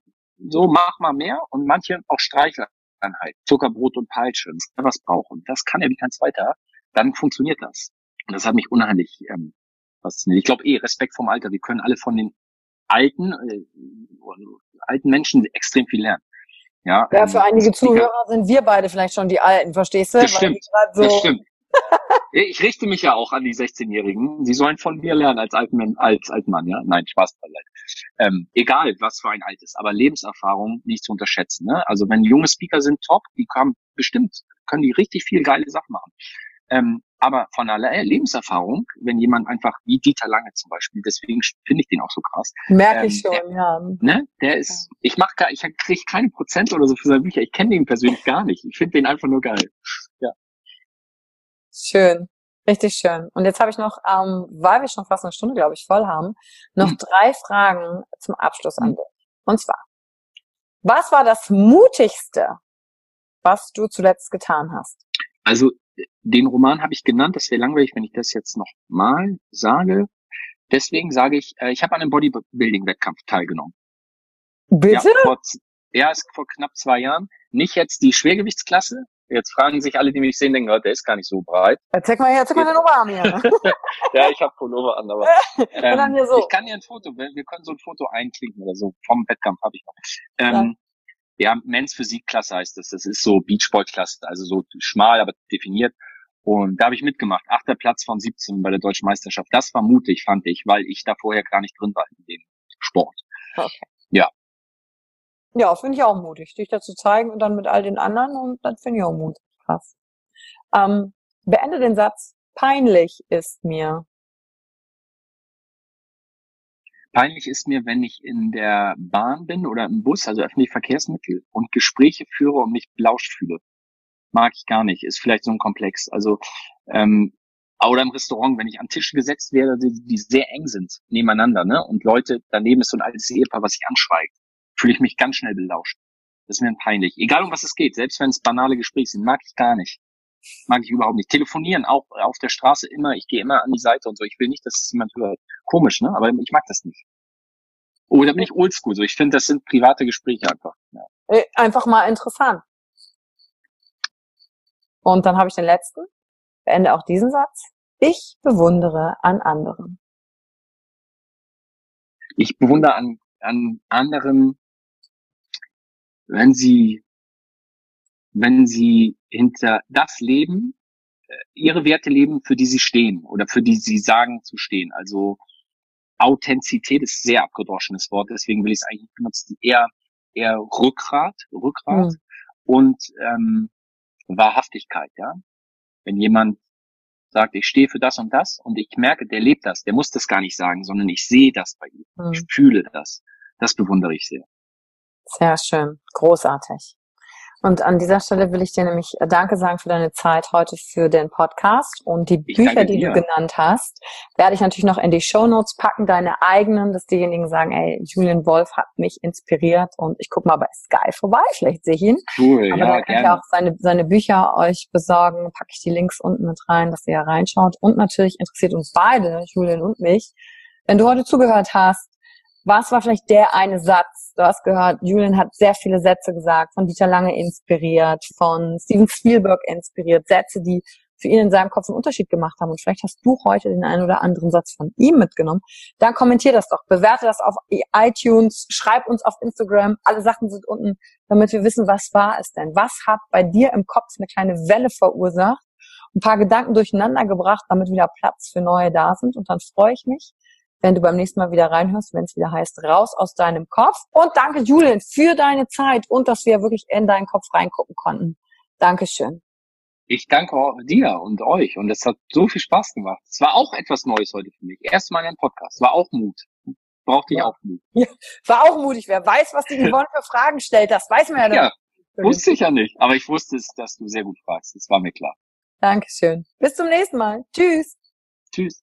so mach mal mehr und manche auch Streichler dann halt Zuckerbrot und Peitsche, wenn was braucht. Und das kann er wie kein zweiter, dann funktioniert das. Und das hat mich unheimlich ähm, fasziniert. Ich glaube eh, Respekt vom Alter. Wir können alle von den alten, äh, alten Menschen extrem viel lernen. Ja, ja für ähm, einige Zuhörer sind wir beide vielleicht schon die Alten, verstehst du? Das stimmt, so, das stimmt. Ich richte mich ja auch an die 16-Jährigen. Sie sollen von mir lernen als alten als alten Mann, ja. Nein, Spaß beiseite. Ähm, egal, was für ein altes, aber Lebenserfahrung nicht zu unterschätzen. Ne? Also wenn junge Speaker sind, top, die haben bestimmt, können die richtig viel geile Sachen machen. Ähm, aber von aller Lebenserfahrung, wenn jemand einfach wie Dieter Lange zum Beispiel, deswegen finde ich den auch so krass. Merke ähm, ich schon, der, ja. Ne, der ist, ich mach gar, ich kriege keine Prozent oder so für seine Bücher. Ich kenne den persönlich gar nicht. Ich finde den einfach nur geil. Schön. Richtig schön. Und jetzt habe ich noch, ähm, weil wir schon fast eine Stunde, glaube ich, voll haben, noch hm. drei Fragen zum Abschluss an hm. dich. Und zwar, was war das Mutigste, was du zuletzt getan hast? Also den Roman habe ich genannt, das wäre langweilig, wenn ich das jetzt noch mal sage. Deswegen sage ich, äh, ich habe an einem Bodybuilding-Wettkampf teilgenommen. Bitte? Ja, vor, ja, ist vor knapp zwei Jahren. Nicht jetzt die Schwergewichtsklasse. Jetzt fragen sich alle, die mich sehen, denken, oh, der ist gar nicht so breit. Ja, zeig mal her, zeig mal den Oberarm hier. ja, ich habe Pullover an, aber ähm, so. ich kann dir ein Foto, wir können so ein Foto einklinken oder so. Vom Wettkampf habe ich noch. Ähm, ja, Men's Physikklasse heißt das. Das ist so Beachball-Klasse, also so schmal, aber definiert. Und da habe ich mitgemacht. Achter Platz von 17 bei der Deutschen Meisterschaft. Das war mutig, fand ich, weil ich da vorher gar nicht drin war in dem Sport. Okay. Ja. Ja, finde ich auch mutig, dich dazu zeigen und dann mit all den anderen und dann finde ich auch mutig. Krass. Ähm, beende den Satz. Peinlich ist mir. Peinlich ist mir, wenn ich in der Bahn bin oder im Bus, also öffentliche Verkehrsmittel, und Gespräche führe und mich belauscht fühle. Mag ich gar nicht. Ist vielleicht so ein Komplex. Also ähm, oder im Restaurant, wenn ich an Tische gesetzt werde, die, die sehr eng sind nebeneinander, ne? Und Leute daneben ist so ein altes Ehepaar, was sich anschweigt, fühle ich mich ganz schnell belauscht. Das ist mir peinlich. Egal um was es geht, selbst wenn es banale Gespräche sind, mag ich gar nicht. Mag ich überhaupt nicht. Telefonieren auch auf der Straße immer, ich gehe immer an die Seite und so. Ich will nicht, dass es jemand hört. Komisch, ne? Aber ich mag das nicht. Oh, da bin ich oldschool. So, ich finde, das sind private Gespräche einfach. Ja. Äh, einfach mal interessant. Und dann habe ich den letzten. Beende auch diesen Satz. Ich bewundere an anderen. Ich bewundere an, an anderen, wenn sie, wenn sie hinter das leben, äh, ihre Werte leben, für die sie stehen oder für die sie sagen zu stehen. Also Authentizität ist sehr abgedroschenes Wort, deswegen will ich es eigentlich benutzen. Eher, eher Rückgrat, Rückgrat mhm. und ähm, Wahrhaftigkeit, ja. Wenn jemand sagt, ich stehe für das und das und ich merke, der lebt das, der muss das gar nicht sagen, sondern ich sehe das bei ihm. Mhm. Ich fühle das. Das bewundere ich sehr. Sehr schön. Großartig. Und an dieser Stelle will ich dir nämlich äh, Danke sagen für deine Zeit heute für den Podcast und die ich Bücher, die du genannt hast, werde ich natürlich noch in die Show Notes packen, deine eigenen, dass diejenigen sagen, ey, Julian Wolf hat mich inspiriert und ich gucke mal bei Sky vorbei, vielleicht sehe ich ihn. Cool, Aber ja, da könnt ihr auch seine, seine Bücher euch besorgen, packe ich die Links unten mit rein, dass ihr reinschaut. Und natürlich interessiert uns beide, Julian und mich, wenn du heute zugehört hast, was war vielleicht der eine Satz? Du hast gehört, Julian hat sehr viele Sätze gesagt, von Dieter Lange inspiriert, von Steven Spielberg inspiriert, Sätze, die für ihn in seinem Kopf einen Unterschied gemacht haben. Und vielleicht hast du heute den einen oder anderen Satz von ihm mitgenommen. Dann kommentier das doch, bewerte das auf iTunes, schreib uns auf Instagram. Alle Sachen sind unten, damit wir wissen, was war es denn? Was hat bei dir im Kopf eine kleine Welle verursacht? Ein paar Gedanken durcheinander gebracht, damit wieder Platz für neue da sind. Und dann freue ich mich, wenn du beim nächsten Mal wieder reinhörst, wenn es wieder heißt, raus aus deinem Kopf. Und danke, Julian, für deine Zeit und dass wir wirklich in deinen Kopf reingucken konnten. Dankeschön. Ich danke dir und euch und es hat so viel Spaß gemacht. Es war auch etwas Neues heute für mich. Erstmal ein Podcast. War auch Mut. Brauchte ich ja. auch Mut. Ja, war auch mutig. Wer weiß, was die Yvonne für Fragen stellt, das weiß man ja. Ja, wusste ich ja nicht. Aber ich wusste es, dass du sehr gut fragst. Das war mir klar. Dankeschön. Bis zum nächsten Mal. Tschüss. Tschüss.